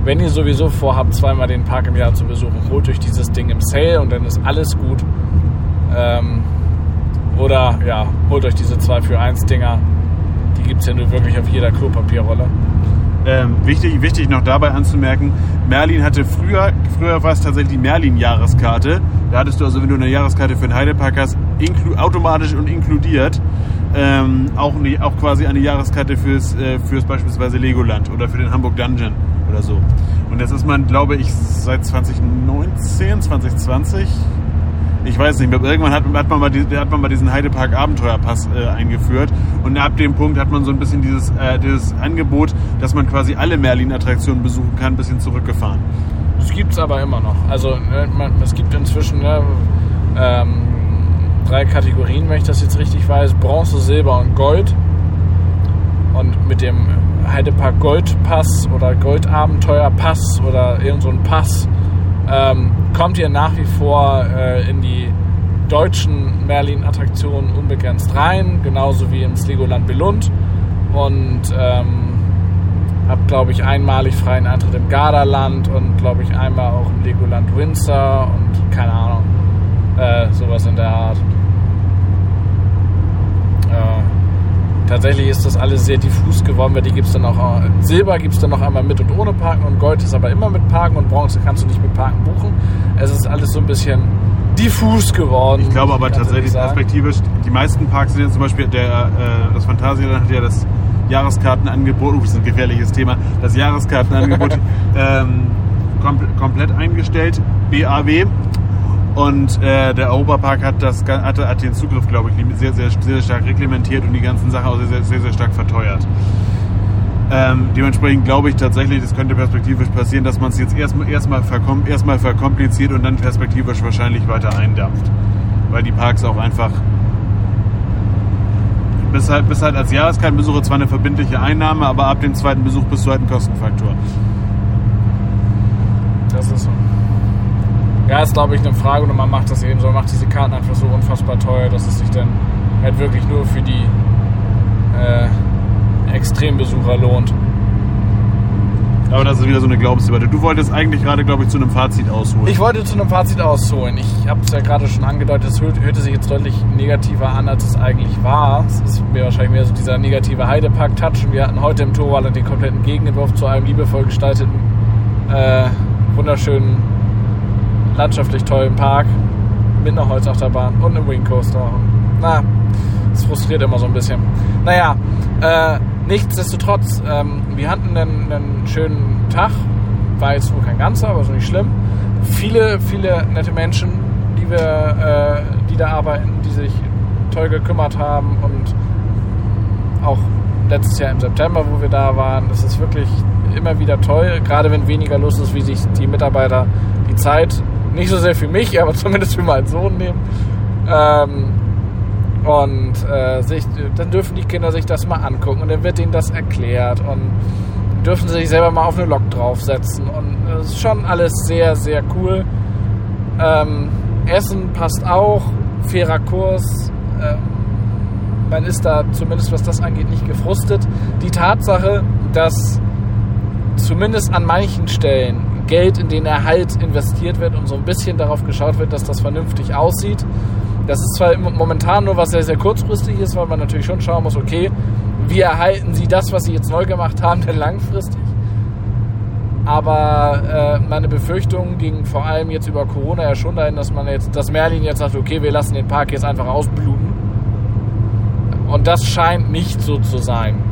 wenn ihr sowieso vorhabt, zweimal den Park im Jahr zu besuchen, holt euch dieses Ding im Sale und dann ist alles gut. Ähm, oder ja, holt euch diese 2 für 1 Dinger. Die gibt es ja nur wirklich auf jeder Klopapierrolle. Ähm, wichtig, wichtig noch dabei anzumerken, Merlin hatte früher, früher war es tatsächlich die Merlin-Jahreskarte. Da hattest du also, wenn du eine Jahreskarte für den Heidepark hast, automatisch und inkludiert ähm, auch, auch quasi eine Jahreskarte fürs, äh, fürs beispielsweise Legoland oder für den Hamburg Dungeon oder so. Und jetzt ist man, glaube ich, seit 2019, 2020 ich weiß nicht, irgendwann hat, hat, man, mal die, hat man mal diesen Heidepark Abenteuerpass äh, eingeführt und ab dem Punkt hat man so ein bisschen dieses, äh, dieses Angebot, dass man quasi alle Merlin-Attraktionen besuchen kann, ein bisschen zurückgefahren. Das gibt es aber immer noch. Also ne, es gibt inzwischen ne, ähm, drei Kategorien, wenn ich das jetzt richtig weiß. Bronze, Silber und Gold. Und mit dem Heidepark Goldpass oder Goldabenteuerpass oder irgend so ein Pass ähm, kommt ihr nach wie vor äh, in die deutschen Merlin-Attraktionen unbegrenzt rein, genauso wie ins Legoland Belund. Und ähm, habt, glaube ich, einmalig freien Eintritt im Gardaland und, glaube ich, einmal auch im Legoland Windsor und keine Ahnung, äh, sowas in der Art. Tatsächlich ist das alles sehr diffus geworden, weil die gibt es dann auch, äh, Silber gibt es dann noch einmal mit und ohne Parken und Gold ist aber immer mit Parken und Bronze kannst du nicht mit Parken buchen. Es ist alles so ein bisschen diffus geworden. Ich glaube aber tatsächlich perspektivisch, die meisten Parks sind ja zum Beispiel, der, äh, das Phantasialand hat ja das Jahreskartenangebot, uh, das ist ein gefährliches Thema, das Jahreskartenangebot *laughs* ähm, kom komplett eingestellt, BAW. Und äh, der Europapark hat, das, hat, hat den Zugriff, glaube ich, sehr, sehr, sehr stark reglementiert und die ganzen Sachen auch sehr, sehr, sehr stark verteuert. Ähm, dementsprechend glaube ich tatsächlich, das könnte perspektivisch passieren, dass man es jetzt erstmal erstmal verkom erstmal verkompliziert und dann perspektivisch wahrscheinlich weiter eindampft. Weil die Parks auch einfach bis halt, bis halt als Jahreskartenbesucher zwar eine verbindliche Einnahme, aber ab dem zweiten Besuch bist du halt ein Kostenfaktor. Das ist so. Ja, ist glaube ich eine Frage und man macht das eben so, man macht diese Karten einfach so unfassbar teuer, dass es sich dann halt wirklich nur für die äh, Extrembesucher lohnt. Aber das ist wieder so eine Glaubensdebatte. Du wolltest eigentlich gerade, glaube ich, zu einem Fazit ausholen. Ich wollte zu einem Fazit ausholen. Ich habe es ja gerade schon angedeutet, es hörte sich jetzt deutlich negativer an, als es eigentlich war. Es ist mir wahrscheinlich mehr so dieser negative Heidepark-Touch. Und wir hatten heute im Torwald den kompletten Gegenentwurf zu einem liebevoll gestalteten, äh, wunderschönen landschaftlich tollen Park mit einer Holzachterbahn und einem Wingcoaster. Na, das frustriert immer so ein bisschen. Naja, äh, nichtsdestotrotz, ähm, wir hatten einen, einen schönen Tag. War jetzt wohl kein ganzer, aber so nicht schlimm. Viele, viele nette Menschen, die wir, äh, die da arbeiten, die sich toll gekümmert haben und auch letztes Jahr im September, wo wir da waren. Das ist wirklich immer wieder toll, gerade wenn weniger los ist, wie sich die Mitarbeiter die Zeit nicht so sehr für mich, *laughs* aber zumindest für meinen Sohn nehmen. Ähm, und äh, sich, dann dürfen die Kinder sich das mal angucken und dann wird ihnen das erklärt. Und dürfen sie sich selber mal auf eine Lok draufsetzen. Und es ist schon alles sehr, sehr cool. Ähm, Essen passt auch, fairer Kurs. Ähm, man ist da zumindest, was das angeht, nicht gefrustet. Die Tatsache, dass zumindest an manchen Stellen Geld in den Erhalt investiert wird und so ein bisschen darauf geschaut wird, dass das vernünftig aussieht. Das ist zwar momentan nur was sehr, sehr kurzfristig ist, weil man natürlich schon schauen muss, okay, wie erhalten sie das, was sie jetzt neu gemacht haben, denn langfristig? Aber äh, meine Befürchtungen gingen vor allem jetzt über Corona ja schon dahin, dass man jetzt, dass Merlin jetzt sagt, okay, wir lassen den Park jetzt einfach ausbluten. Und das scheint nicht so zu sein.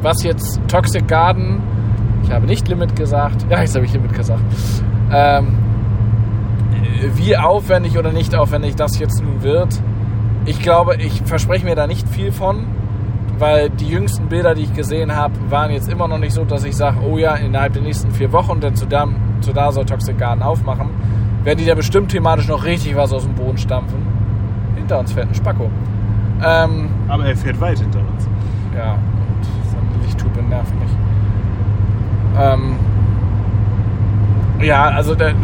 Was jetzt Toxic Garden, ich habe nicht Limit gesagt, ja, jetzt habe ich Limit gesagt, ähm, wie aufwendig oder nicht aufwendig das jetzt nun wird, ich glaube, ich verspreche mir da nicht viel von weil die jüngsten Bilder, die ich gesehen habe, waren jetzt immer noch nicht so, dass ich sage, oh ja, innerhalb der nächsten vier Wochen, denn zu da, zu da soll Toxic Garden aufmachen, werden die da bestimmt thematisch noch richtig was aus dem Boden stampfen. Hinter uns fährt ein Spacko. Ähm, Aber er fährt weit hinter uns. Ja, und seine Lichthupe nervt mich. Ähm, ja, also der,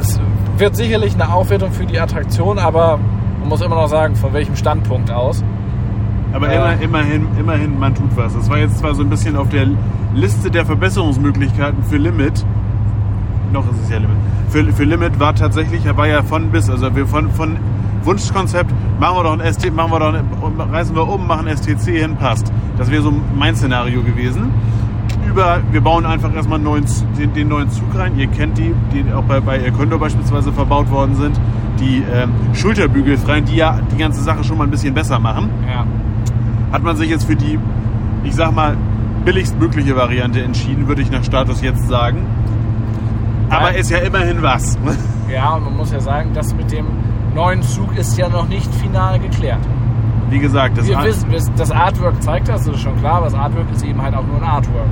es wird sicherlich eine Aufwertung für die Attraktion, aber man muss immer noch sagen, von welchem Standpunkt aus. Aber ja. immer, immerhin, immerhin, man tut was. Das war jetzt zwar so ein bisschen auf der Liste der Verbesserungsmöglichkeiten für Limit. Noch ist es ja Limit. Für, für Limit war tatsächlich, er war ja von bis, also wir von, von Wunschkonzept, machen wir doch ein ST, machen wir doch, ein, reißen wir um, machen STC hin, passt. Das wäre so mein Szenario gewesen. Über, wir bauen einfach erstmal neuen, den, den, neuen Zug rein. Ihr kennt die, die auch bei, bei Erköndo beispielsweise verbaut worden sind. Die ähm, Schulterbügel rein, die ja die ganze Sache schon mal ein bisschen besser machen. Ja hat man sich jetzt für die, ich sag mal, billigstmögliche Variante entschieden, würde ich nach Status jetzt sagen. Aber ja. ist ja immerhin was. Ja, und man muss ja sagen, das mit dem neuen Zug ist ja noch nicht final geklärt. Wie gesagt, das, Wir wissen, das Artwork zeigt das, das ist schon klar, aber das Artwork ist eben halt auch nur ein Artwork.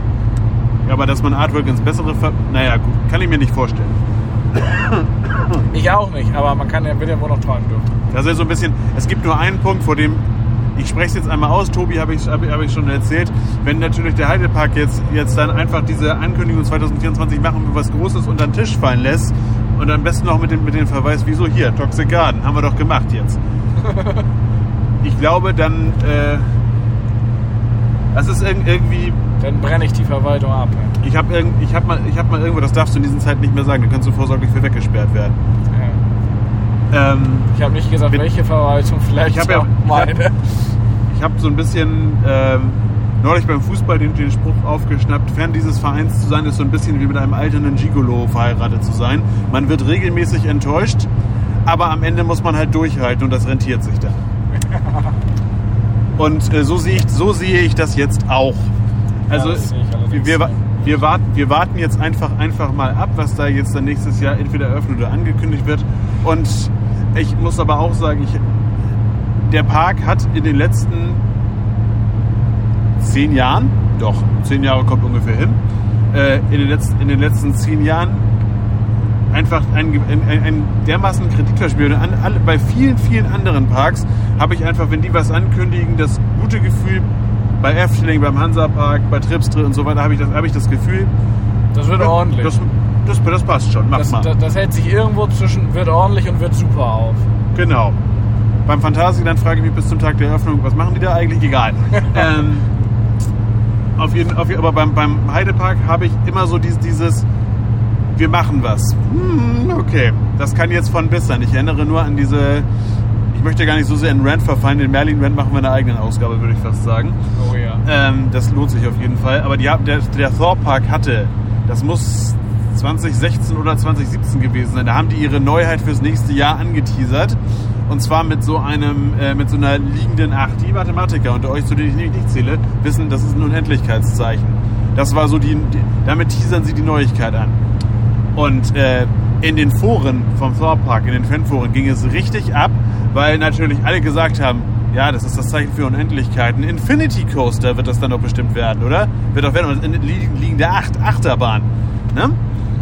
Ja, aber dass man Artwork ins Bessere ver... Naja, gut, kann ich mir nicht vorstellen. *coughs* Ich auch nicht, aber man kann ja, wird ja wohl noch träumen dürfen. Das ist so ein bisschen... Es gibt nur einen Punkt, vor dem ich spreche es jetzt einmal aus, Tobi habe ich, hab, hab ich schon erzählt, wenn natürlich der Heidepark jetzt, jetzt dann einfach diese Ankündigung 2024 machen wir was Großes unter den Tisch fallen lässt und am besten noch mit dem, mit dem Verweis, wieso hier, Toxic Garden, haben wir doch gemacht jetzt. *laughs* ich glaube, dann, äh, das ist irgendwie... Dann brenne ich die Verwaltung ab. Ich habe hab mal, hab mal irgendwo, das darfst du in diesen Zeiten nicht mehr sagen, da kannst du vorsorglich für weggesperrt werden. Ähm, ich habe nicht gesagt, welche Verwaltung, vielleicht ich hab ja, meine. Ich habe hab so ein bisschen ähm, neulich beim Fußball den, den Spruch aufgeschnappt, fern dieses Vereins zu sein, ist so ein bisschen wie mit einem alternden Gigolo verheiratet zu sein. Man wird regelmäßig enttäuscht, aber am Ende muss man halt durchhalten und das rentiert sich dann. Und äh, so sehe ich, so sehe ich das jetzt auch. Also ja, wir, wir, warten, wir warten jetzt einfach, einfach mal ab, was da jetzt dann nächstes Jahr entweder eröffnet oder angekündigt wird. Und ich muss aber auch sagen, ich, der Park hat in den letzten zehn Jahren, doch, zehn Jahre kommt ungefähr hin, äh, in, den letzten, in den letzten zehn Jahren einfach ein, ein, ein dermaßen Kredit verspielt. Und an, an, bei vielen, vielen anderen Parks habe ich einfach, wenn die was ankündigen, das gute Gefühl, bei Efteling, beim Hansapark, bei Tripstre und so weiter, habe ich, das, hab ich das Gefühl, das wird ordentlich. Das, das, das passt schon, mach das, mal. Das, das, hält sich irgendwo zwischen wird ordentlich und wird super auf. Genau. Beim Phantasialand frage ich mich bis zum Tag der Eröffnung, was machen die da eigentlich? Egal. *laughs* ähm, auf jeden, auf, aber beim, beim Heidepark habe ich immer so dieses, dieses wir machen was. Hm, okay, das kann jetzt von bis sein. Ich erinnere nur an diese, ich möchte gar nicht so sehr in Rand verfallen, den Merlin Rand machen wir in einer eigenen Ausgabe, würde ich fast sagen. Oh ja. Ähm, das lohnt sich auf jeden Fall. Aber die, der, der Thor Park hatte, das muss 2016 oder 2017 gewesen sein. Da haben die ihre Neuheit fürs nächste Jahr angeteasert. Und zwar mit so einem, äh, mit so einer liegenden Acht. Die Mathematiker unter euch, zu denen ich nicht zähle, wissen, das ist ein Unendlichkeitszeichen. Das war so die, die damit teasern sie die Neuigkeit an. Und äh, in den Foren vom Thor Park, in den Fanforen, ging es richtig ab, weil natürlich alle gesagt haben, ja, das ist das Zeichen für Unendlichkeiten. Infinity Coaster wird das dann doch bestimmt werden, oder? Wird doch werden. Und liegende Acht, Achterbahn. Ne?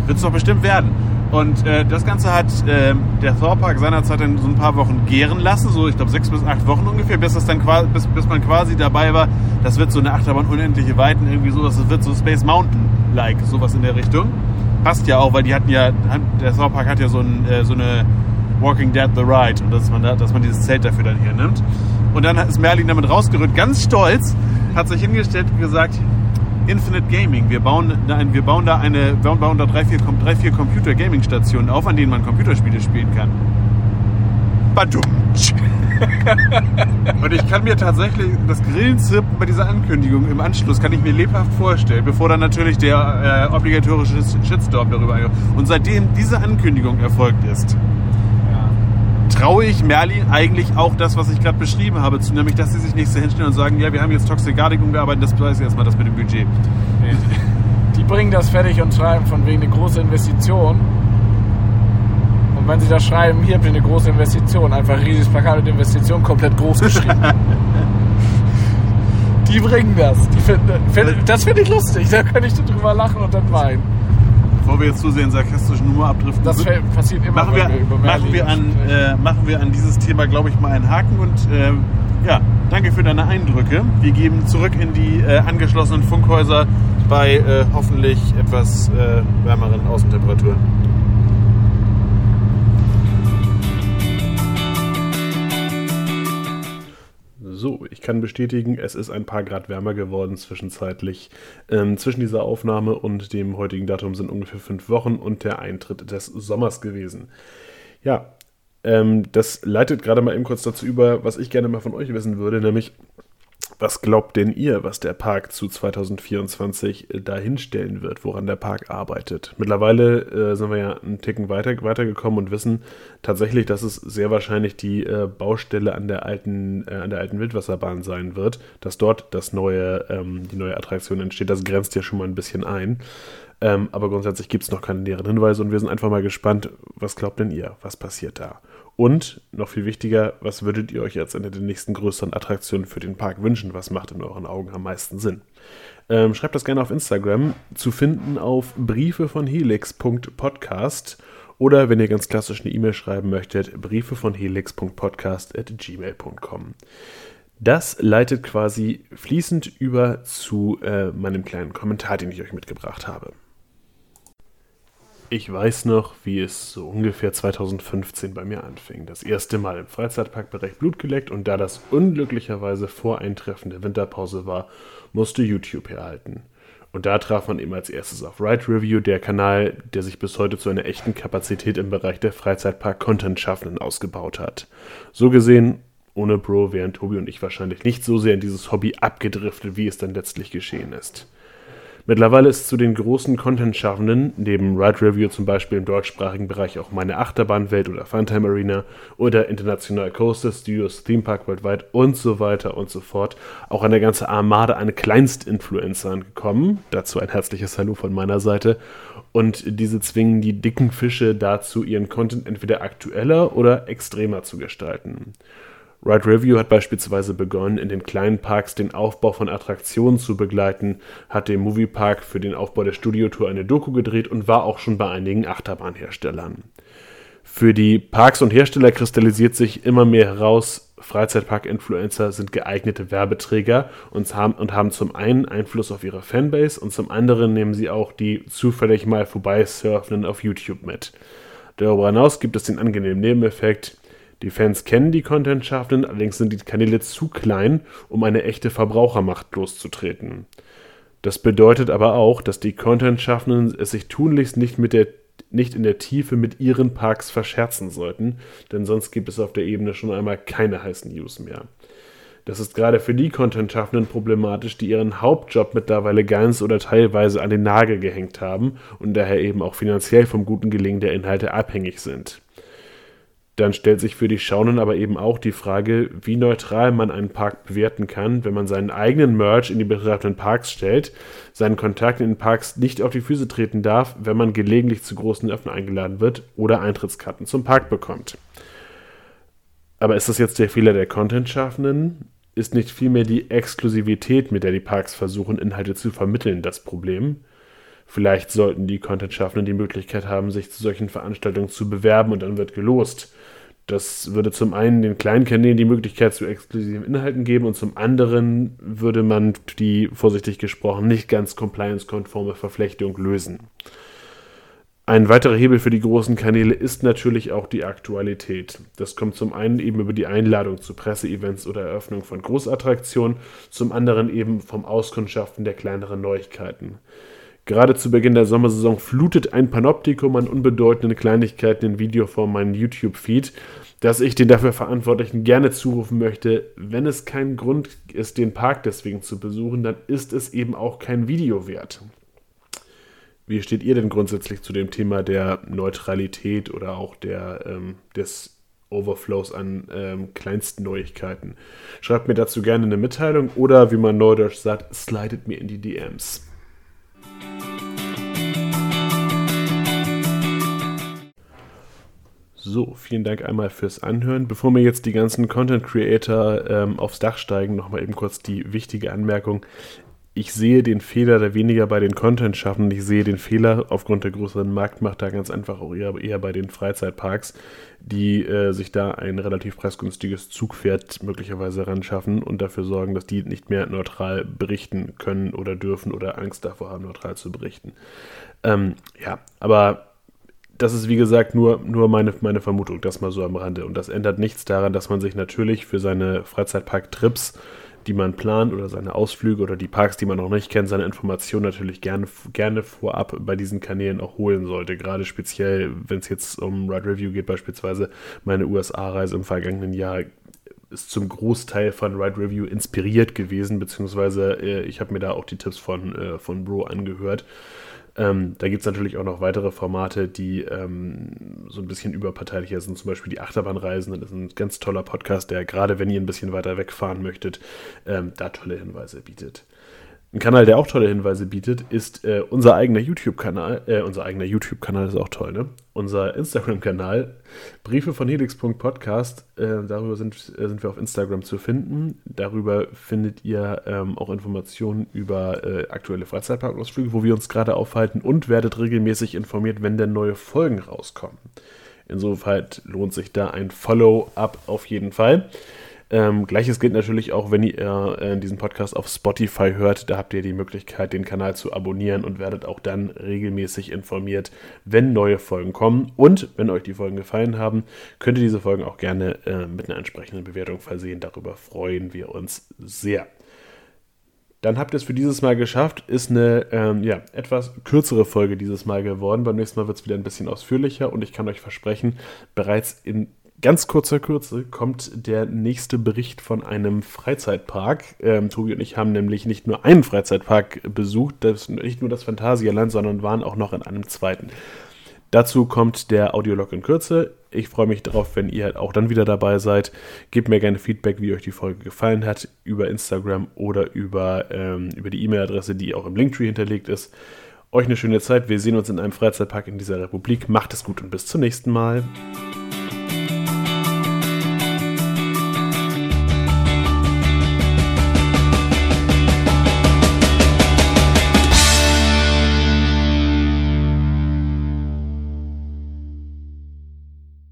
Wird es doch bestimmt werden. Und äh, das Ganze hat äh, der Thor Park seinerzeit dann so ein paar Wochen gären lassen, so ich glaube sechs bis acht Wochen ungefähr, bis das dann quasi, bis, bis man quasi dabei war. Das wird so eine Achterbahn unendliche Weiten, irgendwie sowas, das wird so Space Mountain-like, sowas in der Richtung. Passt ja auch, weil die hatten ja, der Thor Park hat ja so, ein, äh, so eine Walking Dead The Ride und dass man, da, dass man dieses Zelt dafür dann hier nimmt. Und dann ist Merlin damit rausgerückt, ganz stolz, hat sich hingestellt und gesagt, Infinite Gaming. Wir bauen, nein, wir bauen da eine, wir bauen da drei, vier, drei, vier Computer Gaming Stationen auf, an denen man Computerspiele spielen kann. Badum. *laughs* Und ich kann mir tatsächlich das Grillenzirpen bei dieser Ankündigung im Anschluss kann ich mir lebhaft vorstellen, bevor dann natürlich der äh, obligatorische Shitstorm darüber eingeht. Und seitdem diese Ankündigung erfolgt ist, traue ich Merlin eigentlich auch das, was ich gerade beschrieben habe, zu, nämlich, dass sie sich nicht so hinstellen und sagen, ja, wir haben jetzt Toxic Guardian umgearbeitet, das ist erstmal das mit dem Budget. Die bringen das fertig und schreiben von wegen eine große Investition. Und wenn sie da schreiben, hier habt ihr eine große Investition, einfach ein riesiges Plakat mit Investition, komplett groß geschrieben. *laughs* die bringen das. Die find, find, das finde ich lustig, da kann ich drüber lachen und dann weinen bevor wir jetzt zusehen sarkastischen Nummer abdriften. Das passiert immer. Machen wir, wir machen, wir an, äh, machen wir an dieses Thema, glaube ich, mal einen Haken und äh, ja, danke für deine Eindrücke. Wir geben zurück in die äh, angeschlossenen Funkhäuser bei äh, hoffentlich etwas äh, wärmeren Außentemperaturen. So, ich kann bestätigen, es ist ein paar Grad wärmer geworden zwischenzeitlich. Ähm, zwischen dieser Aufnahme und dem heutigen Datum sind ungefähr fünf Wochen und der Eintritt des Sommers gewesen. Ja, ähm, das leitet gerade mal eben kurz dazu über, was ich gerne mal von euch wissen würde, nämlich was glaubt denn ihr, was der Park zu 2024 äh, dahinstellen wird, woran der Park arbeitet? Mittlerweile äh, sind wir ja einen Ticken weiter, weitergekommen und wissen tatsächlich, dass es sehr wahrscheinlich die äh, Baustelle an der alten, äh, an der alten Wildwasserbahn sein wird, dass dort das neue, ähm, die neue Attraktion entsteht. Das grenzt ja schon mal ein bisschen ein. Ähm, aber grundsätzlich gibt es noch keine näheren Hinweise und wir sind einfach mal gespannt, was glaubt denn ihr, was passiert da? Und noch viel wichtiger, was würdet ihr euch als eine der nächsten größeren Attraktionen für den Park wünschen? Was macht in euren Augen am meisten Sinn? Ähm, schreibt das gerne auf Instagram, zu finden auf briefe von helix.podcast oder wenn ihr ganz klassisch eine E-Mail schreiben möchtet, briefe von helix.podcast.gmail.com. Das leitet quasi fließend über zu äh, meinem kleinen Kommentar, den ich euch mitgebracht habe. Ich weiß noch, wie es so ungefähr 2015 bei mir anfing. Das erste Mal im Freizeitparkbereich Blut geleckt und da das unglücklicherweise vor Eintreffen der Winterpause war, musste YouTube herhalten. Und da traf man eben als erstes auf Ride Review, der Kanal, der sich bis heute zu einer echten Kapazität im Bereich der Freizeitpark-Content-Schaffenden ausgebaut hat. So gesehen, ohne Bro wären Tobi und ich wahrscheinlich nicht so sehr in dieses Hobby abgedriftet, wie es dann letztlich geschehen ist. Mittlerweile ist zu den großen Content-Schaffenden, neben Ride Review zum Beispiel im deutschsprachigen Bereich auch meine Achterbahnwelt oder Funtime Arena oder International Coaster Studios, Theme Park weltweit und so weiter und so fort, auch eine ganze Armade an Kleinstinfluencern gekommen. Dazu ein herzliches Hallo von meiner Seite. Und diese zwingen die dicken Fische dazu, ihren Content entweder aktueller oder extremer zu gestalten. Ride Review hat beispielsweise begonnen, in den kleinen Parks den Aufbau von Attraktionen zu begleiten, hat dem Moviepark für den Aufbau der Studiotour eine Doku gedreht und war auch schon bei einigen Achterbahnherstellern. Für die Parks und Hersteller kristallisiert sich immer mehr heraus, Freizeitpark-Influencer sind geeignete Werbeträger und haben, und haben zum einen Einfluss auf ihre Fanbase und zum anderen nehmen sie auch die zufällig mal vorbeisurfenden auf YouTube mit. Darüber hinaus gibt es den angenehmen Nebeneffekt, die Fans kennen die Content-Schaffenden, allerdings sind die Kanäle zu klein, um eine echte Verbrauchermacht loszutreten. Das bedeutet aber auch, dass die Content-Schaffenden es sich tunlichst nicht, mit der, nicht in der Tiefe mit ihren Parks verscherzen sollten, denn sonst gibt es auf der Ebene schon einmal keine heißen News mehr. Das ist gerade für die Content-Schaffenden problematisch, die ihren Hauptjob mittlerweile ganz oder teilweise an den Nagel gehängt haben und daher eben auch finanziell vom guten Gelingen der Inhalte abhängig sind. Dann stellt sich für die Schauenden aber eben auch die Frage, wie neutral man einen Park bewerten kann, wenn man seinen eigenen Merch in die betreffenden Parks stellt, seinen Kontakten in den Parks nicht auf die Füße treten darf, wenn man gelegentlich zu großen Öffnen eingeladen wird oder Eintrittskarten zum Park bekommt. Aber ist das jetzt der Fehler der Content-Schaffenden? Ist nicht vielmehr die Exklusivität, mit der die Parks versuchen, Inhalte zu vermitteln, das Problem? Vielleicht sollten die Content-Schaffenden die Möglichkeit haben, sich zu solchen Veranstaltungen zu bewerben und dann wird gelost. Das würde zum einen den kleinen Kanälen die Möglichkeit zu exklusiven Inhalten geben und zum anderen würde man die, vorsichtig gesprochen, nicht ganz compliance-konforme Verflechtung lösen. Ein weiterer Hebel für die großen Kanäle ist natürlich auch die Aktualität. Das kommt zum einen eben über die Einladung zu Presseevents oder Eröffnung von Großattraktionen, zum anderen eben vom Auskundschaften der kleineren Neuigkeiten. Gerade zu Beginn der Sommersaison flutet ein Panoptikum an unbedeutenden Kleinigkeiten in Videoform meinen YouTube-Feed, dass ich den dafür Verantwortlichen gerne zurufen möchte, wenn es kein Grund ist, den Park deswegen zu besuchen, dann ist es eben auch kein Video wert. Wie steht ihr denn grundsätzlich zu dem Thema der Neutralität oder auch der, ähm, des Overflows an ähm, kleinsten Neuigkeiten? Schreibt mir dazu gerne eine Mitteilung oder wie man neudeutsch sagt, slidet mir in die DMs. So, vielen Dank einmal fürs Anhören. Bevor mir jetzt die ganzen Content Creator ähm, aufs Dach steigen, nochmal eben kurz die wichtige Anmerkung. Ich sehe den Fehler da weniger bei den Content-Schaffenden. Ich sehe den Fehler aufgrund der größeren Marktmacht da ganz einfach auch eher, eher bei den Freizeitparks, die äh, sich da ein relativ preisgünstiges Zugpferd möglicherweise ran schaffen und dafür sorgen, dass die nicht mehr neutral berichten können oder dürfen oder Angst davor haben, neutral zu berichten. Ähm, ja, aber das ist wie gesagt nur, nur meine, meine Vermutung, das mal so am Rande. Und das ändert nichts daran, dass man sich natürlich für seine Freizeitpark-Trips, die man plant, oder seine Ausflüge oder die Parks, die man noch nicht kennt, seine Informationen natürlich gerne, gerne vorab bei diesen Kanälen auch holen sollte. Gerade speziell, wenn es jetzt um Ride Review geht, beispielsweise meine USA-Reise im vergangenen Jahr ist zum Großteil von Ride Review inspiriert gewesen, beziehungsweise äh, ich habe mir da auch die Tipps von, äh, von Bro angehört. Ähm, da gibt es natürlich auch noch weitere Formate, die ähm, so ein bisschen überparteilicher sind, zum Beispiel die Achterbahnreisen. Das ist ein ganz toller Podcast, der gerade, wenn ihr ein bisschen weiter wegfahren möchtet, ähm, da tolle Hinweise bietet. Ein Kanal, der auch tolle Hinweise bietet, ist äh, unser eigener YouTube-Kanal. Äh, unser eigener YouTube-Kanal ist auch toll, ne? Unser Instagram-Kanal, Briefe von Helix.podcast. Äh, darüber sind, äh, sind wir auf Instagram zu finden. Darüber findet ihr ähm, auch Informationen über äh, aktuelle Freizeitparkausflüge, wo wir uns gerade aufhalten und werdet regelmäßig informiert, wenn denn neue Folgen rauskommen. Insofern lohnt sich da ein Follow-up auf jeden Fall. Ähm, Gleiches gilt natürlich auch, wenn ihr äh, diesen Podcast auf Spotify hört. Da habt ihr die Möglichkeit, den Kanal zu abonnieren und werdet auch dann regelmäßig informiert, wenn neue Folgen kommen. Und wenn euch die Folgen gefallen haben, könnt ihr diese Folgen auch gerne äh, mit einer entsprechenden Bewertung versehen. Darüber freuen wir uns sehr. Dann habt ihr es für dieses Mal geschafft. Ist eine ähm, ja, etwas kürzere Folge dieses Mal geworden. Beim nächsten Mal wird es wieder ein bisschen ausführlicher und ich kann euch versprechen, bereits in ganz kurzer Kürze kommt der nächste Bericht von einem Freizeitpark. Ähm, Tobi und ich haben nämlich nicht nur einen Freizeitpark besucht, das, nicht nur das Phantasialand, sondern waren auch noch in einem zweiten. Dazu kommt der Audiolog in Kürze. Ich freue mich darauf, wenn ihr auch dann wieder dabei seid. Gebt mir gerne Feedback, wie euch die Folge gefallen hat, über Instagram oder über, ähm, über die E-Mail-Adresse, die auch im Linktree hinterlegt ist. Euch eine schöne Zeit. Wir sehen uns in einem Freizeitpark in dieser Republik. Macht es gut und bis zum nächsten Mal.